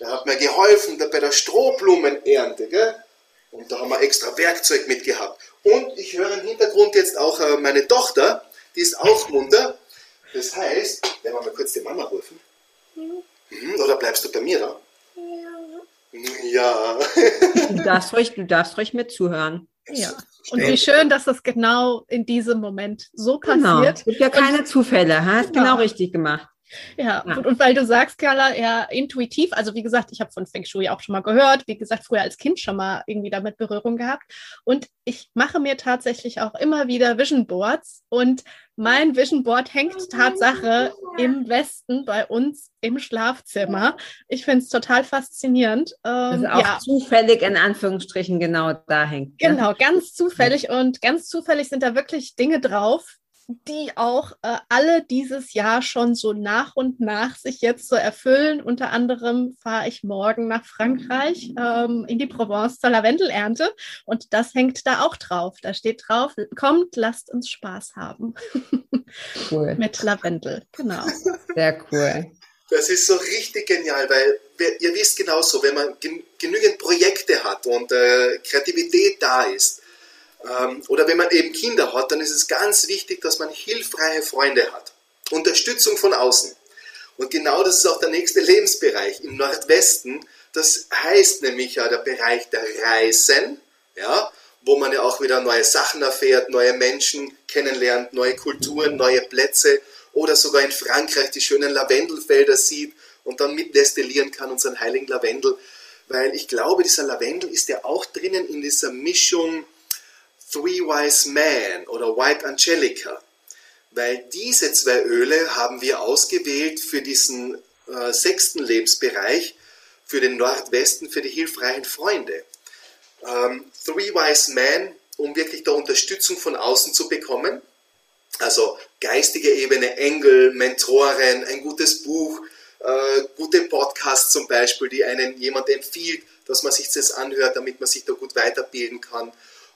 Der hat mir geholfen bei der Strohblumenernte. Gell? Und da haben wir extra Werkzeug mitgehabt. Und ich höre im Hintergrund jetzt auch äh, meine Tochter, die ist auch munter. Das heißt, werden wir mal kurz die Mama rufen? Mhm. Oder bleibst du bei mir da? Ja. Ja. du, darfst ruhig, du darfst ruhig mit zuhören. Ja. Und wie schön, dass das genau in diesem Moment so genau. passiert. Es gibt ja keine Zufälle, hast genau richtig gemacht. Ja, ja. Und, und, weil du sagst, Carla, ja, intuitiv, also wie gesagt, ich habe von Feng Shui auch schon mal gehört, wie gesagt, früher als Kind schon mal irgendwie damit Berührung gehabt. Und ich mache mir tatsächlich auch immer wieder Vision Boards und mein Vision Board hängt Tatsache im Westen bei uns im Schlafzimmer. Ich finde es total faszinierend. Ähm, das ist auch ja. zufällig in Anführungsstrichen genau da hängt. Ne? Genau, ganz zufällig und ganz zufällig sind da wirklich Dinge drauf, die auch äh, alle dieses Jahr schon so nach und nach sich jetzt so erfüllen. Unter anderem fahre ich morgen nach Frankreich ähm, in die Provence zur Lavendelernte und das hängt da auch drauf. Da steht drauf, kommt, lasst uns Spaß haben. Cool. Mit Lavendel, genau. Sehr cool. Das ist so richtig genial, weil ihr wisst genauso, wenn man genügend Projekte hat und äh, Kreativität da ist, oder wenn man eben Kinder hat, dann ist es ganz wichtig, dass man hilfreiche Freunde hat. Unterstützung von außen. Und genau das ist auch der nächste Lebensbereich im Nordwesten. Das heißt nämlich ja der Bereich der Reisen, ja, wo man ja auch wieder neue Sachen erfährt, neue Menschen kennenlernt, neue Kulturen, neue Plätze oder sogar in Frankreich die schönen Lavendelfelder sieht und dann mitdestillieren kann unseren heiligen Lavendel. Weil ich glaube, dieser Lavendel ist ja auch drinnen in dieser Mischung Three Wise Men oder White Angelica, weil diese zwei Öle haben wir ausgewählt für diesen äh, sechsten Lebensbereich, für den Nordwesten, für die hilfreichen Freunde. Ähm, Three Wise Men, um wirklich da Unterstützung von außen zu bekommen, also geistige Ebene, Engel, Mentoren, ein gutes Buch, äh, gute Podcasts zum Beispiel, die einen jemand empfiehlt, dass man sich das anhört, damit man sich da gut weiterbilden kann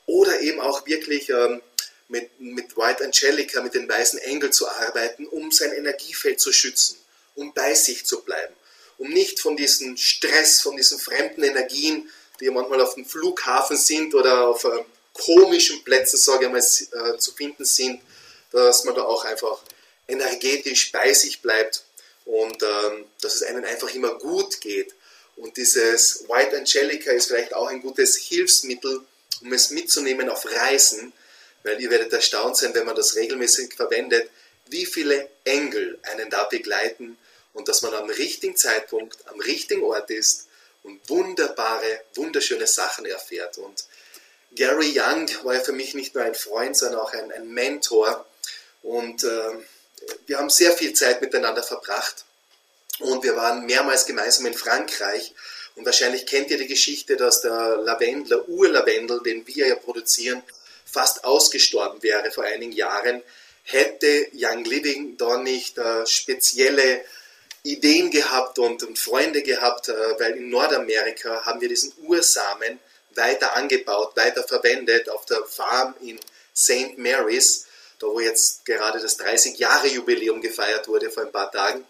oder eben auch wirklich ähm, mit, mit White Angelica, mit den weißen Engeln zu arbeiten, um sein Energiefeld zu schützen, um bei sich zu bleiben, um nicht von diesem Stress, von diesen fremden Energien, die manchmal auf dem Flughafen sind oder auf äh, komischen Plätzen, sage ich mal, äh, zu finden sind, dass man da auch einfach energetisch bei sich bleibt und ähm, dass es einem einfach immer gut geht. Und dieses White Angelica ist vielleicht auch ein gutes Hilfsmittel, um es mitzunehmen auf Reisen, weil ihr werdet erstaunt sein, wenn man das regelmäßig verwendet, wie viele Engel einen da begleiten und dass man am richtigen Zeitpunkt, am richtigen Ort ist und wunderbare, wunderschöne Sachen erfährt. Und Gary Young war ja für mich nicht nur ein Freund, sondern auch ein, ein Mentor. Und äh, wir haben sehr viel Zeit miteinander verbracht. Und wir waren mehrmals gemeinsam in Frankreich und wahrscheinlich kennt ihr die Geschichte, dass der Lavendler, Urlavendel, den wir ja produzieren, fast ausgestorben wäre vor einigen Jahren, hätte Young Living da nicht äh, spezielle Ideen gehabt und, und Freunde gehabt, äh, weil in Nordamerika haben wir diesen Ursamen weiter angebaut, weiter verwendet auf der Farm in St. Mary's, da wo jetzt gerade das 30-Jahre-Jubiläum gefeiert wurde vor ein paar Tagen.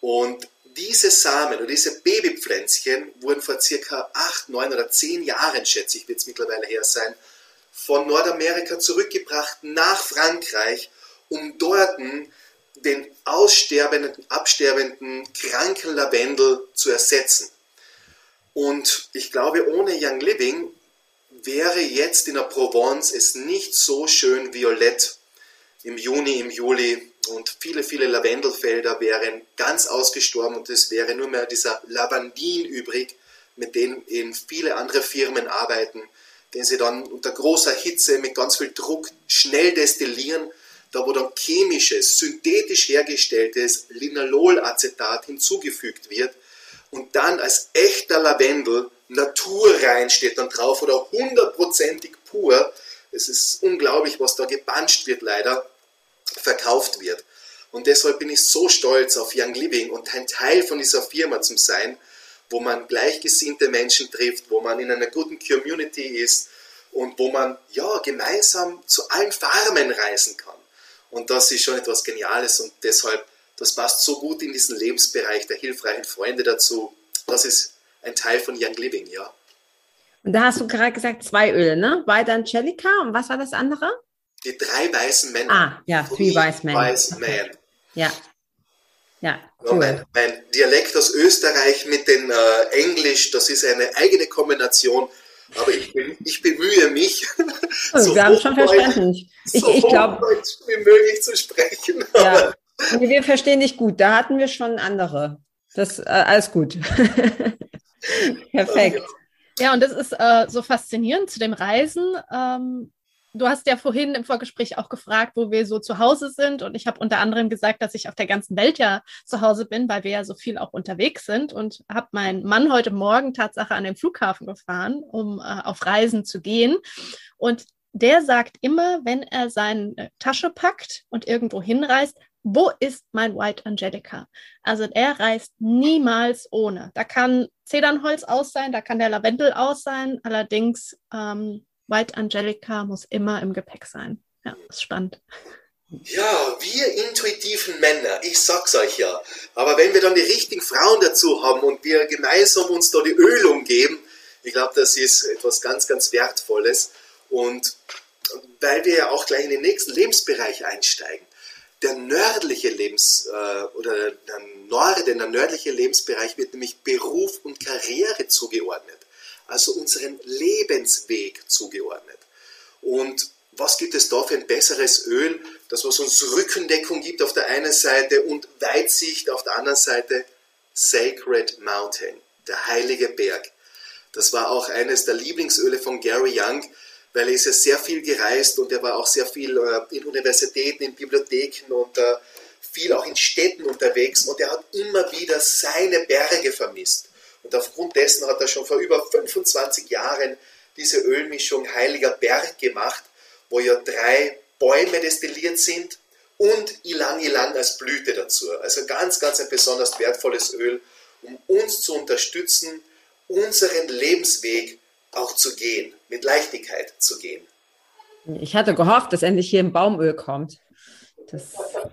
Und diese Samen oder diese Babypflänzchen wurden vor circa 8, 9 oder 10 Jahren, schätze ich, wird es mittlerweile her sein, von Nordamerika zurückgebracht nach Frankreich, um dort den aussterbenden, absterbenden, kranken Lavendel zu ersetzen. Und ich glaube, ohne Young Living wäre jetzt in der Provence es nicht so schön violett im Juni, im Juli und viele, viele Lavendelfelder wären ganz ausgestorben und es wäre nur mehr dieser Lavandin übrig, mit dem eben viele andere Firmen arbeiten, den sie dann unter großer Hitze mit ganz viel Druck schnell destillieren, da wo dann chemisches, synthetisch hergestelltes Linalolacetat hinzugefügt wird und dann als echter Lavendel naturrein steht dann drauf oder hundertprozentig pur. Es ist unglaublich, was da gepanscht wird leider verkauft wird. Und deshalb bin ich so stolz auf Young Living und ein Teil von dieser Firma zu sein, wo man gleichgesinnte Menschen trifft, wo man in einer guten Community ist, und wo man ja gemeinsam zu allen Farmen reisen kann. Und das ist schon etwas Geniales und deshalb, das passt so gut in diesen Lebensbereich der hilfreichen Freunde dazu. Das ist ein Teil von Young Living, ja. Und da hast du gerade gesagt, zwei Öle, ne? White Angelica und was war das andere? Die drei weißen Männer. Ah, ja, Three Wise Men. Wise Men. Ja. Ja, Ja, cool. mein, mein Dialekt aus Österreich mit dem äh, Englisch, das ist eine eigene Kombination, aber ich, be- ich bemühe mich, Oh, so wir haben schon verstanden. Ich, so ich glaube, Hochdeutsch wie möglich zu sprechen. ja. wir verstehen dich gut. Da hatten wir schon andere. Das äh, alles gut. Perfekt. Ja, und das ist äh, so faszinierend zu dem Reisen. Ähm, du hast ja vorhin im Vorgespräch auch gefragt, wo wir so zu Hause sind. Und ich habe unter anderem gesagt, dass ich auf der ganzen Welt ja zu Hause bin, weil wir ja so viel auch unterwegs sind. Und habe meinen Mann heute Morgen Tatsache an den Flughafen gefahren, um äh, auf Reisen zu gehen. Und der sagt immer, wenn er seine Tasche packt und irgendwo hinreist, wo ist mein White Angelica? Also er reist niemals ohne. Da kann Zedernholz aus sein, da kann der Lavendel aus sein. Allerdings ähm, White Angelica muss immer im Gepäck sein. Ja, ist spannend. Ja, wir intuitiven Männer, ich sag's euch ja. Aber wenn wir dann die richtigen Frauen dazu haben und wir gemeinsam uns da die Ölung geben, ich glaube, das ist etwas ganz, ganz Wertvolles. Und weil wir ja auch gleich in den nächsten Lebensbereich einsteigen, der nördliche Lebens- äh, oder der Norden, der nördliche Lebensbereich wird nämlich Beruf und Karriere zugeordnet, also unseren Lebensweg zugeordnet. Und was gibt es da für ein besseres Öl, das was uns Rückendeckung gibt auf der einen Seite und Weitsicht auf der anderen Seite? Sacred Mountain, der heilige Berg. Das war auch eines der Lieblingsöle von Gary Young, weil er ist ja sehr viel gereist und er war auch sehr viel äh, in Universitäten, in Bibliotheken und äh, viel auch in Städten unterwegs und er hat immer wieder seine Berge vermisst. Und aufgrund dessen hat er schon vor über 25 Jahren diese Ölmischung Heiliger Berg gemacht, wo ja drei Bäume destilliert sind und Ilang Ilang als Blüte dazu. Also ganz, ganz ein besonders wertvolles Öl, um uns zu unterstützen, unseren Lebensweg auch zu gehen, mit Leichtigkeit zu gehen. Ich hatte gehofft, dass endlich hier ein Baumöl kommt. Das da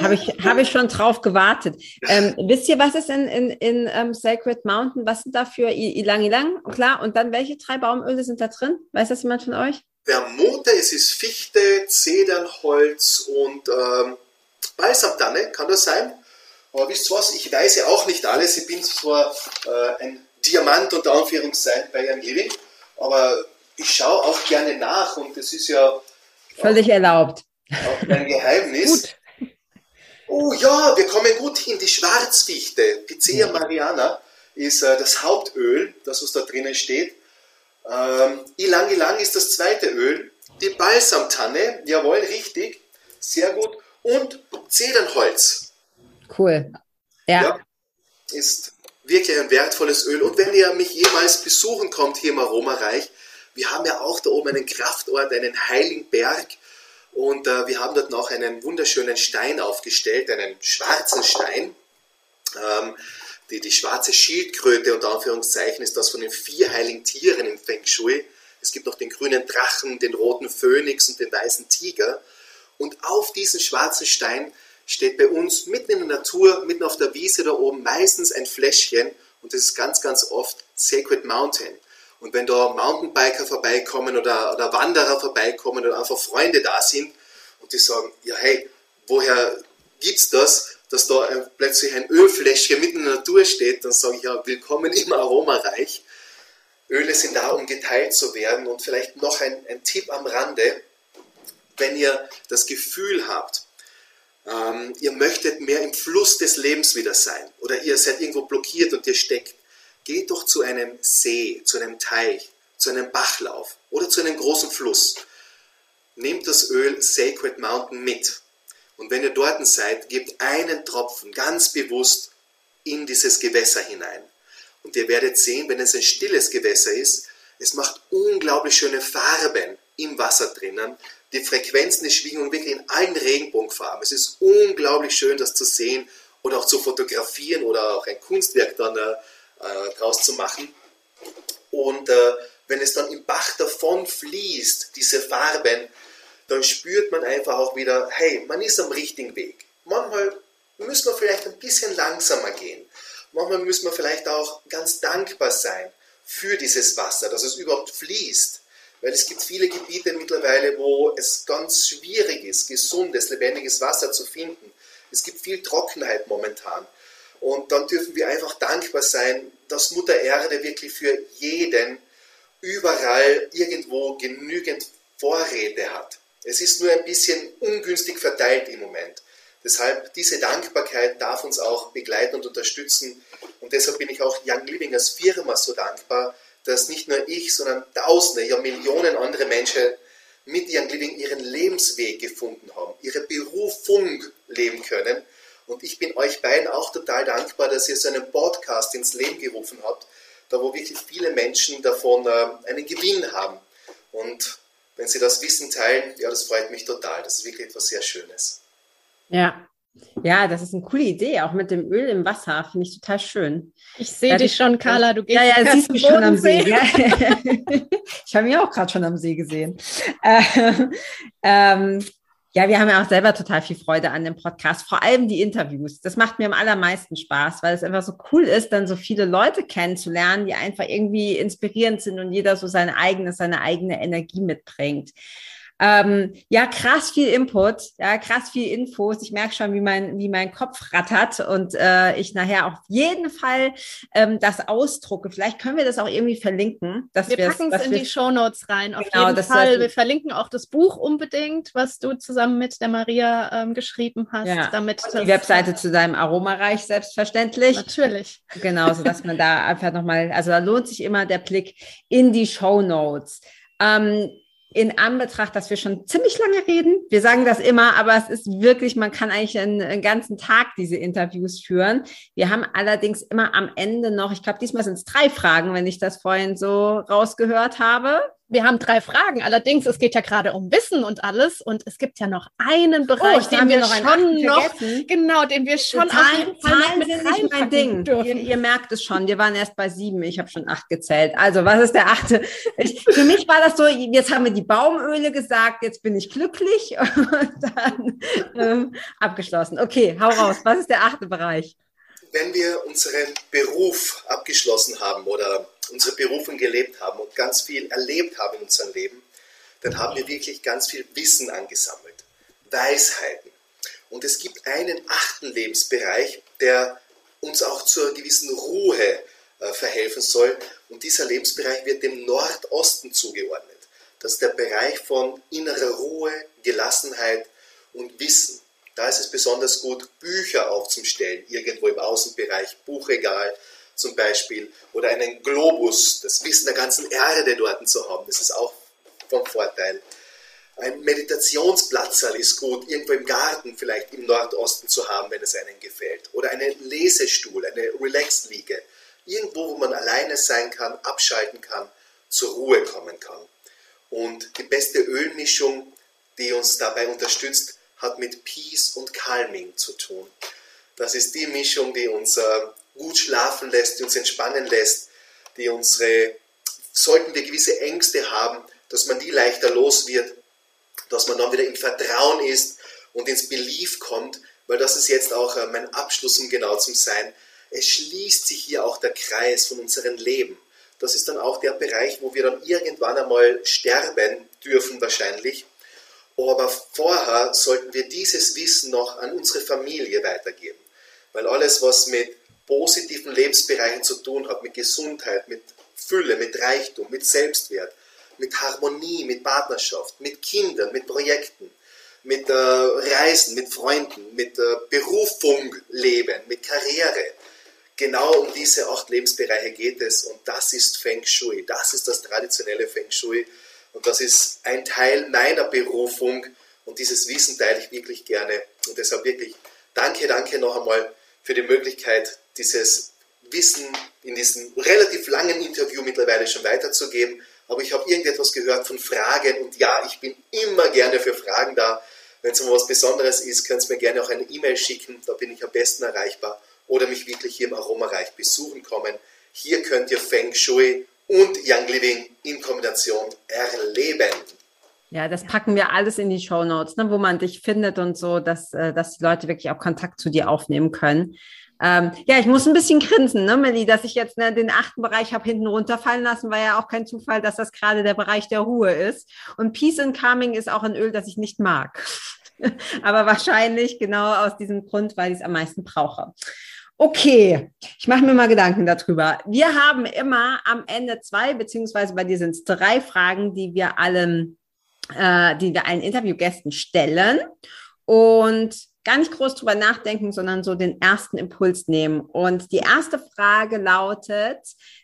habe ich, hab ich schon drauf gewartet. Ähm, wisst ihr, was ist in, in, in ähm, Sacred Mountain? Was sind da für I- Ilang Ilang? Klar, und dann welche drei Baumöle sind da drin? Weiß das jemand von euch? Vermute, es ist Fichte, Zedernholz und ähm, Balsamtanne, kann das sein? Aber wisst ihr was, ich weiß ja auch nicht alles. Ich bin zwar äh, ein Diamant unter Anführungszeichen bei Young Living, aber ich schaue auch gerne nach und es ist ja Völlig erlaubt. Auch mein Geheimnis. Gut. Oh ja, wir kommen gut hin. Die Schwarzfichte, Picea mariana, ist äh, das Hauptöl, das was da drinnen steht. Ähm, Ilang Ilang ist das zweite Öl. Die Balsamtanne, jawohl, richtig, sehr gut. Und Zedernholz Cool. Ja. Ja. ist wirklich ein wertvolles Öl. Und wenn ihr mich jemals besuchen kommt hier im Aromareich, wir haben ja auch da oben einen Kraftort, einen heiligen Berg. Und äh, wir haben dort noch einen wunderschönen Stein aufgestellt, einen schwarzen Stein. Ähm, die, die schwarze Schildkröte, unter Anführungszeichen, ist das von den vier heiligen Tieren im Feng Shui. Es gibt noch den grünen Drachen, den roten Phönix und den weißen Tiger. Und auf diesen schwarzen Stein steht bei uns mitten in der Natur, mitten auf der Wiese da oben, meistens ein Fläschchen und das ist ganz, ganz oft Sacred Mountain. Und wenn da Mountainbiker vorbeikommen oder, oder Wanderer vorbeikommen oder einfach Freunde da sind und die sagen, ja hey, woher gibt's das, dass da plötzlich ein Ölfläschchen mitten in der Natur steht, dann sage ich ja, willkommen im Aromareich. Öle sind da, um geteilt zu werden. Und vielleicht noch ein, ein Tipp am Rande, wenn ihr das Gefühl habt, ähm, ihr möchtet mehr im Fluss des Lebens wieder sein oder ihr seid irgendwo blockiert und ihr steckt, geht doch zu einem See, zu einem Teich, zu einem Bachlauf oder zu einem großen Fluss. Nehmt das Öl Sacred Mountain mit. Und wenn ihr dort seid, gebt einen Tropfen ganz bewusst in dieses Gewässer hinein. Und ihr werdet sehen, wenn es ein stilles Gewässer ist, es macht unglaublich schöne Farben im Wasser drinnen. Die Frequenzen, die Schwingungen wirklich in allen Regenbogenfarben. Es ist unglaublich schön, das zu sehen oder auch zu fotografieren oder auch ein Kunstwerk dann äh, draus zu machen. Und äh, wenn es dann im Bach davon fließt, diese Farben, dann spürt man einfach auch wieder, hey, man ist am richtigen Weg. Manchmal müssen wir vielleicht ein bisschen langsamer gehen. Manchmal müssen wir vielleicht auch ganz dankbar sein für dieses Wasser, dass es überhaupt fließt. Weil es gibt viele Gebiete mittlerweile, wo es ganz schwierig ist, gesundes, lebendiges Wasser zu finden. Es gibt viel Trockenheit momentan. Und dann dürfen wir einfach dankbar sein, dass Mutter Erde wirklich für jeden überall irgendwo genügend Vorräte hat. Es ist nur ein bisschen ungünstig verteilt im Moment. Deshalb diese Dankbarkeit darf uns auch begleiten und unterstützen. Und deshalb bin ich auch Young Living als Firma so dankbar, dass nicht nur ich, sondern Tausende, ja Millionen andere Menschen mit Young Living ihren Lebensweg gefunden haben, ihre Berufung leben können. Und ich bin euch beiden auch total dankbar, dass ihr so einen Podcast ins Leben gerufen habt, da wo wirklich viele Menschen davon äh, einen Gewinn haben. Und wenn sie das Wissen teilen, ja, das freut mich total. Das ist wirklich etwas sehr Schönes. Ja, ja, das ist eine coole Idee, auch mit dem Öl im Wasser, finde ich total schön. Ich sehe dich schon, Carla, du gehst Ja, ja, siehst mich schon am See. Ja. ich habe mich auch gerade schon am See gesehen. Ähm, ähm, ja, wir haben ja auch selber total viel Freude an dem Podcast, vor allem die Interviews. Das macht mir am allermeisten Spaß, weil es einfach so cool ist, dann so viele Leute kennenzulernen, die einfach irgendwie inspirierend sind und jeder so seine eigene, seine eigene Energie mitbringt. Ähm, ja, krass viel Input, ja, krass viel Infos. Ich merke schon, wie mein, wie mein Kopf rattert und äh, ich nachher auf jeden Fall ähm, das ausdrucke. Vielleicht können wir das auch irgendwie verlinken. Dass wir packen es in die Show Notes rein, auf genau, jeden Fall. Wir verlinken auch das Buch unbedingt, was du zusammen mit der Maria ähm, geschrieben hast. Ja. Damit die Webseite zu deinem Aromareich selbstverständlich. Natürlich. Genau, so dass man da einfach nochmal, also da lohnt sich immer der Blick in die Show Notes. Ähm, in Anbetracht, dass wir schon ziemlich lange reden. Wir sagen das immer, aber es ist wirklich, man kann eigentlich einen, einen ganzen Tag diese Interviews führen. Wir haben allerdings immer am Ende noch, ich glaube, diesmal sind es drei Fragen, wenn ich das vorhin so rausgehört habe. Wir haben drei Fragen. Allerdings, es geht ja gerade um Wissen und alles. Und es gibt ja noch einen Bereich, oh, den wir, wir noch schon noch, genau, den wir schon Zahlen, Zahlen sind nicht mein Ding. Ihr, ihr, merkt es schon. Wir waren erst bei sieben. Ich habe schon acht gezählt. Also, was ist der achte? Ich, für mich war das so, jetzt haben wir die Baumöle gesagt, jetzt bin ich glücklich und dann ähm, abgeschlossen. Okay, hau raus. Was ist der achte Bereich? Wenn wir unseren Beruf abgeschlossen haben oder unsere Berufung gelebt haben und ganz viel erlebt haben in unserem Leben, dann haben wir wirklich ganz viel Wissen angesammelt, Weisheiten. Und es gibt einen achten Lebensbereich, der uns auch zur gewissen Ruhe äh, verhelfen soll. Und dieser Lebensbereich wird dem Nordosten zugeordnet. Das ist der Bereich von innerer Ruhe, Gelassenheit und Wissen. Da ist es besonders gut, Bücher aufzustellen, irgendwo im Außenbereich, Buchregal, zum Beispiel oder einen Globus, das Wissen der ganzen Erde dort zu haben, das ist auch von Vorteil. Ein Meditationsplatz ist gut, irgendwo im Garten vielleicht im Nordosten zu haben, wenn es einem gefällt. Oder einen Lesestuhl, eine Relax-Liege. Irgendwo, wo man alleine sein kann, abschalten kann, zur Ruhe kommen kann. Und die beste Ölmischung, die uns dabei unterstützt, hat mit Peace und Calming zu tun. Das ist die Mischung, die uns äh, gut schlafen lässt, die uns entspannen lässt, die unsere, sollten wir gewisse Ängste haben, dass man die leichter los wird, dass man dann wieder im Vertrauen ist und ins Belief kommt, weil das ist jetzt auch äh, mein Abschluss, um genau zu sein. Es schließt sich hier auch der Kreis von unserem Leben. Das ist dann auch der Bereich, wo wir dann irgendwann einmal sterben dürfen wahrscheinlich. Aber vorher sollten wir dieses Wissen noch an unsere Familie weitergeben. Weil alles, was mit positiven Lebensbereichen zu tun hat, mit Gesundheit, mit Fülle, mit Reichtum, mit Selbstwert, mit Harmonie, mit Partnerschaft, mit Kindern, mit Projekten, mit äh, Reisen, mit Freunden, mit äh, Berufung leben, mit Karriere. Genau um diese acht Lebensbereiche geht es und das ist Feng Shui. Das ist das traditionelle Feng Shui und das ist ein Teil meiner Berufung und dieses Wissen teile ich wirklich gerne und deshalb wirklich danke, danke noch einmal für die Möglichkeit, dieses Wissen in diesem relativ langen Interview mittlerweile schon weiterzugeben. Aber ich habe irgendetwas gehört von Fragen und ja, ich bin immer gerne für Fragen da. Wenn es um was Besonderes ist, könnt ihr mir gerne auch eine E-Mail schicken, da bin ich am besten erreichbar. Oder mich wirklich hier im Aromareich besuchen kommen. Hier könnt ihr Feng Shui und Young Living in Kombination erleben. Ja, das packen wir alles in die Show Notes, ne, wo man dich findet und so, dass, äh, dass die Leute wirklich auch Kontakt zu dir aufnehmen können. Ähm, ja, ich muss ein bisschen grinsen, ne, Melli, dass ich jetzt ne, den achten Bereich habe hinten runterfallen lassen, war ja auch kein Zufall, dass das gerade der Bereich der Ruhe ist. Und Peace and Calming ist auch ein Öl, das ich nicht mag. Aber wahrscheinlich genau aus diesem Grund, weil ich es am meisten brauche. Okay, ich mache mir mal Gedanken darüber. Wir haben immer am Ende zwei, beziehungsweise bei dir sind es drei Fragen, die wir allen, äh, die wir allen Interviewgästen stellen. Und gar nicht groß drüber nachdenken, sondern so den ersten Impuls nehmen. Und die erste Frage lautet,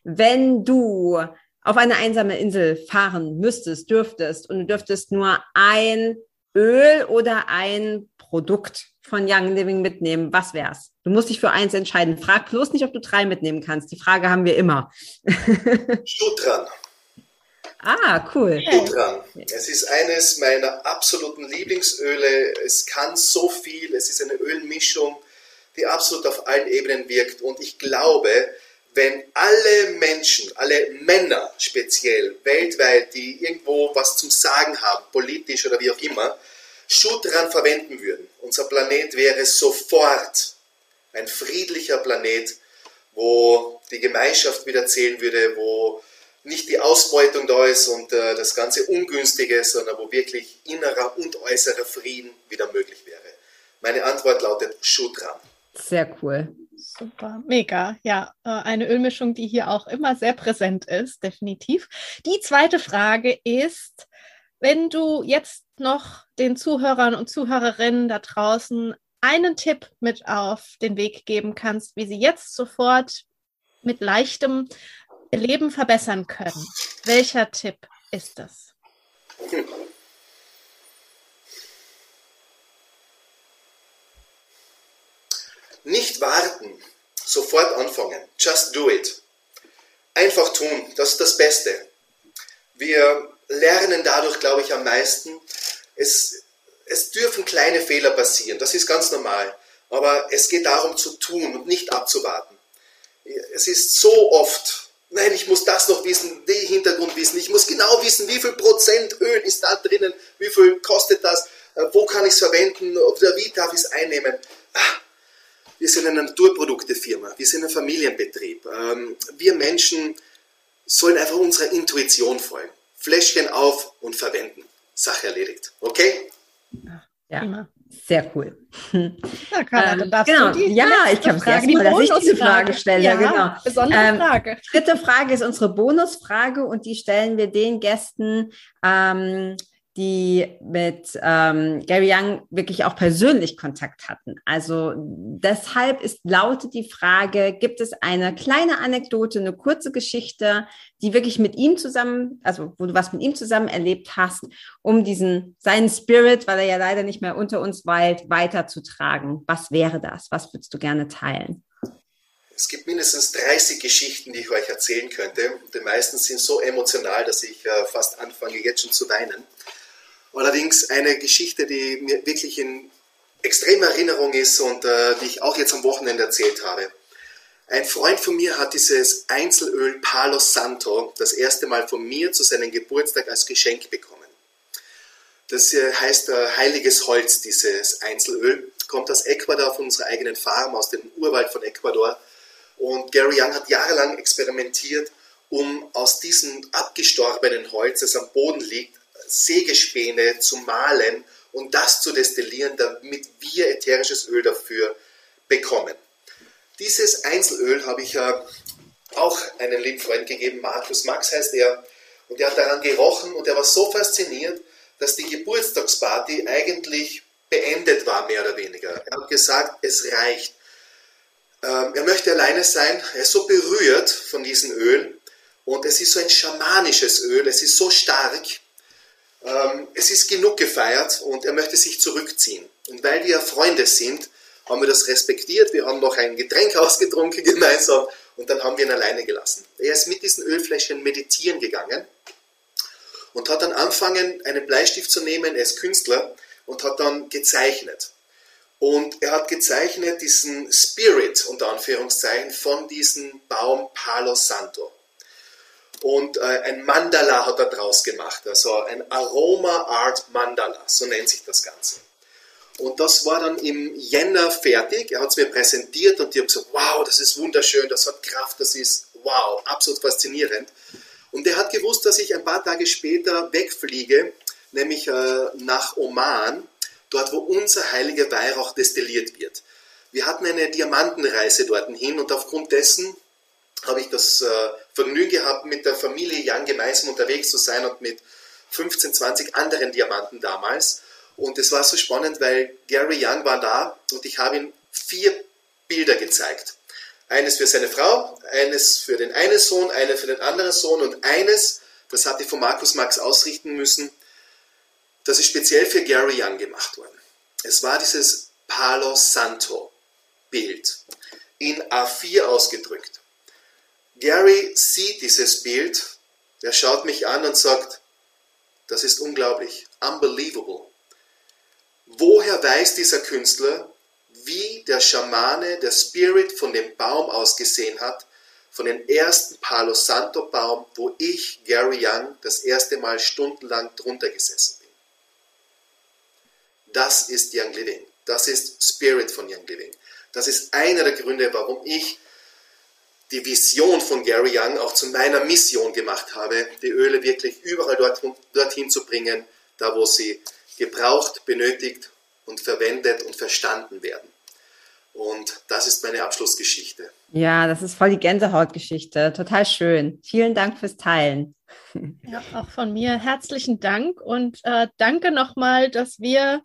wenn du auf eine einsame Insel fahren müsstest, dürftest und du dürftest nur ein Öl oder ein Produkt von Young Living mitnehmen, was wär's? Du musst dich für eins entscheiden. Frag bloß nicht, ob du drei mitnehmen kannst. Die Frage haben wir immer. Stutran. Ah, cool. Dran. Es ist eines meiner absoluten Lieblingsöle. Es kann so viel. Es ist eine Ölmischung, die absolut auf allen Ebenen wirkt. Und ich glaube, wenn alle Menschen, alle Männer speziell, weltweit, die irgendwo was zum Sagen haben, politisch oder wie auch immer, Schutran verwenden würden, unser Planet wäre sofort ein friedlicher Planet, wo die Gemeinschaft wieder zählen würde, wo nicht die Ausbeutung da ist und äh, das ganze Ungünstige, sondern wo wirklich innerer und äußerer Frieden wieder möglich wäre. Meine Antwort lautet Schutran. Sehr cool. Super, mega. Ja, äh, eine Ölmischung, die hier auch immer sehr präsent ist, definitiv. Die zweite Frage ist, wenn du jetzt noch den Zuhörern und Zuhörerinnen da draußen einen Tipp mit auf den Weg geben kannst, wie sie jetzt sofort mit leichtem Leben verbessern können. Welcher Tipp ist das? Nicht warten, sofort anfangen. Just do it. Einfach tun, das ist das Beste. Wir lernen dadurch, glaube ich, am meisten. Es, es dürfen kleine Fehler passieren, das ist ganz normal. Aber es geht darum zu tun und nicht abzuwarten. Es ist so oft Nein, ich muss das noch wissen, den Hintergrund wissen. Ich muss genau wissen, wie viel Prozent Öl ist da drinnen, wie viel kostet das, äh, wo kann ich es verwenden oder wie darf ich es einnehmen. Ah, wir sind eine Naturproduktefirma, wir sind ein Familienbetrieb. Ähm, wir Menschen sollen einfach unserer Intuition folgen. Fläschchen auf und verwenden. Sache erledigt. Okay? Ja. Prima. Sehr cool. Ja, Carla, dann darfst genau. du die Ja, ich habe es erstmal, dass ich diese Frage stelle. Ja, genau. Besondere ähm, Frage. Dritte Frage ist unsere Bonusfrage und die stellen wir den Gästen, ähm, die mit ähm, Gary Young wirklich auch persönlich Kontakt hatten. Also deshalb ist lautet die Frage, gibt es eine kleine Anekdote, eine kurze Geschichte, die wirklich mit ihm zusammen, also wo du was mit ihm zusammen erlebt hast, um diesen seinen Spirit, weil er ja leider nicht mehr unter uns weilt, weiterzutragen. Was wäre das? Was würdest du gerne teilen? Es gibt mindestens 30 Geschichten, die ich euch erzählen könnte. Die meisten sind so emotional, dass ich äh, fast anfange, jetzt schon zu weinen. Allerdings eine Geschichte, die mir wirklich in extremer Erinnerung ist und äh, die ich auch jetzt am Wochenende erzählt habe. Ein Freund von mir hat dieses Einzelöl Palo Santo das erste Mal von mir zu seinem Geburtstag als Geschenk bekommen. Das äh, heißt äh, heiliges Holz, dieses Einzelöl. Kommt aus Ecuador, von unserer eigenen Farm, aus dem Urwald von Ecuador. Und Gary Young hat jahrelang experimentiert, um aus diesem abgestorbenen Holz, das am Boden liegt, Sägespäne zu mahlen und das zu destillieren, damit wir ätherisches Öl dafür bekommen. Dieses Einzelöl habe ich ja auch einen lieben Freund gegeben, Markus Max heißt er, und er hat daran gerochen und er war so fasziniert, dass die Geburtstagsparty eigentlich beendet war, mehr oder weniger. Er hat gesagt, es reicht. Ähm, er möchte alleine sein, er ist so berührt von diesem Öl und es ist so ein schamanisches Öl, es ist so stark, ähm, es ist genug gefeiert und er möchte sich zurückziehen. Und weil wir Freunde sind, haben wir das respektiert. Wir haben noch ein Getränk ausgetrunken gemeinsam und dann haben wir ihn alleine gelassen. Er ist mit diesen Ölfläschchen meditieren gegangen und hat dann angefangen, einen Bleistift zu nehmen. Er ist Künstler und hat dann gezeichnet. Und er hat gezeichnet diesen Spirit, unter Anführungszeichen, von diesem Baum Palo Santo. Und äh, ein Mandala hat er draus gemacht, also ein Aroma Art Mandala, so nennt sich das Ganze. Und das war dann im Jänner fertig. Er hat es mir präsentiert und ich habe gesagt, wow, das ist wunderschön, das hat Kraft, das ist wow, absolut faszinierend. Und er hat gewusst, dass ich ein paar Tage später wegfliege, nämlich äh, nach Oman, dort wo unser heiliger Weihrauch destilliert wird. Wir hatten eine Diamantenreise dorthin und aufgrund dessen habe ich das äh, Vergnügen gehabt, mit der Familie Young gemeinsam unterwegs zu sein und mit 15, 20 anderen Diamanten damals. Und es war so spannend, weil Gary Young war da und ich habe ihm vier Bilder gezeigt. Eines für seine Frau, eines für den einen Sohn, eines für den anderen Sohn und eines, das hatte ich von Markus Max ausrichten müssen, das ist speziell für Gary Young gemacht worden. Es war dieses Palo Santo Bild in A4 ausgedrückt. Gary sieht dieses Bild, er schaut mich an und sagt, das ist unglaublich, unbelievable. Woher weiß dieser Künstler, wie der Schamane, der Spirit von dem Baum ausgesehen hat, von dem ersten Palo Santo Baum, wo ich, Gary Young, das erste Mal stundenlang drunter gesessen bin. Das ist Young Living. Das ist Spirit von Young Living. Das ist einer der Gründe, warum ich die Vision von Gary Young auch zu meiner Mission gemacht habe, die Öle wirklich überall dort, dorthin zu bringen, da wo sie gebraucht, benötigt und verwendet und verstanden werden. Und das ist meine Abschlussgeschichte. Ja, das ist voll die Gänsehautgeschichte. Total schön. Vielen Dank fürs Teilen. Ja, auch von mir herzlichen Dank und äh, danke nochmal, dass wir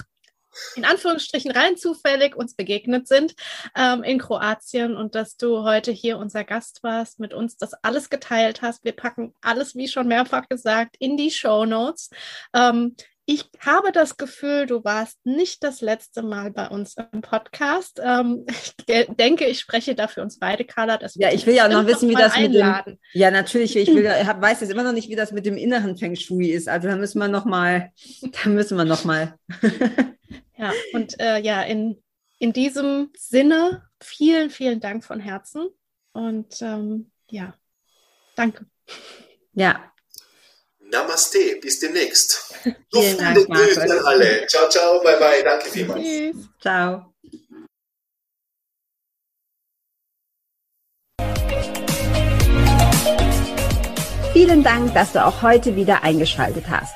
in Anführungsstrichen rein zufällig uns begegnet sind ähm, in Kroatien und dass du heute hier unser Gast warst, mit uns das alles geteilt hast. Wir packen alles, wie schon mehrfach gesagt, in die Show Notes. Ähm, ich habe das Gefühl, du warst nicht das letzte Mal bei uns im Podcast. Ähm, ich denke, ich spreche da für uns beide, Carla. ja, ich will ja auch noch wissen, wie das einladen. mit dem. Ja, natürlich. Ich will, hab, weiß jetzt immer noch nicht, wie das mit dem inneren Feng Shui ist. Also da müssen wir noch mal. Da müssen wir noch mal. ja, und äh, ja, in, in diesem Sinne vielen, vielen Dank von Herzen und ähm, ja, danke. Ja, Namaste, bis demnächst. Vielen Dank, Grüße an alle. Ciao, ciao, bye, bye. Danke vielmals. Tschüss. Ciao. Vielen Dank, dass du auch heute wieder eingeschaltet hast.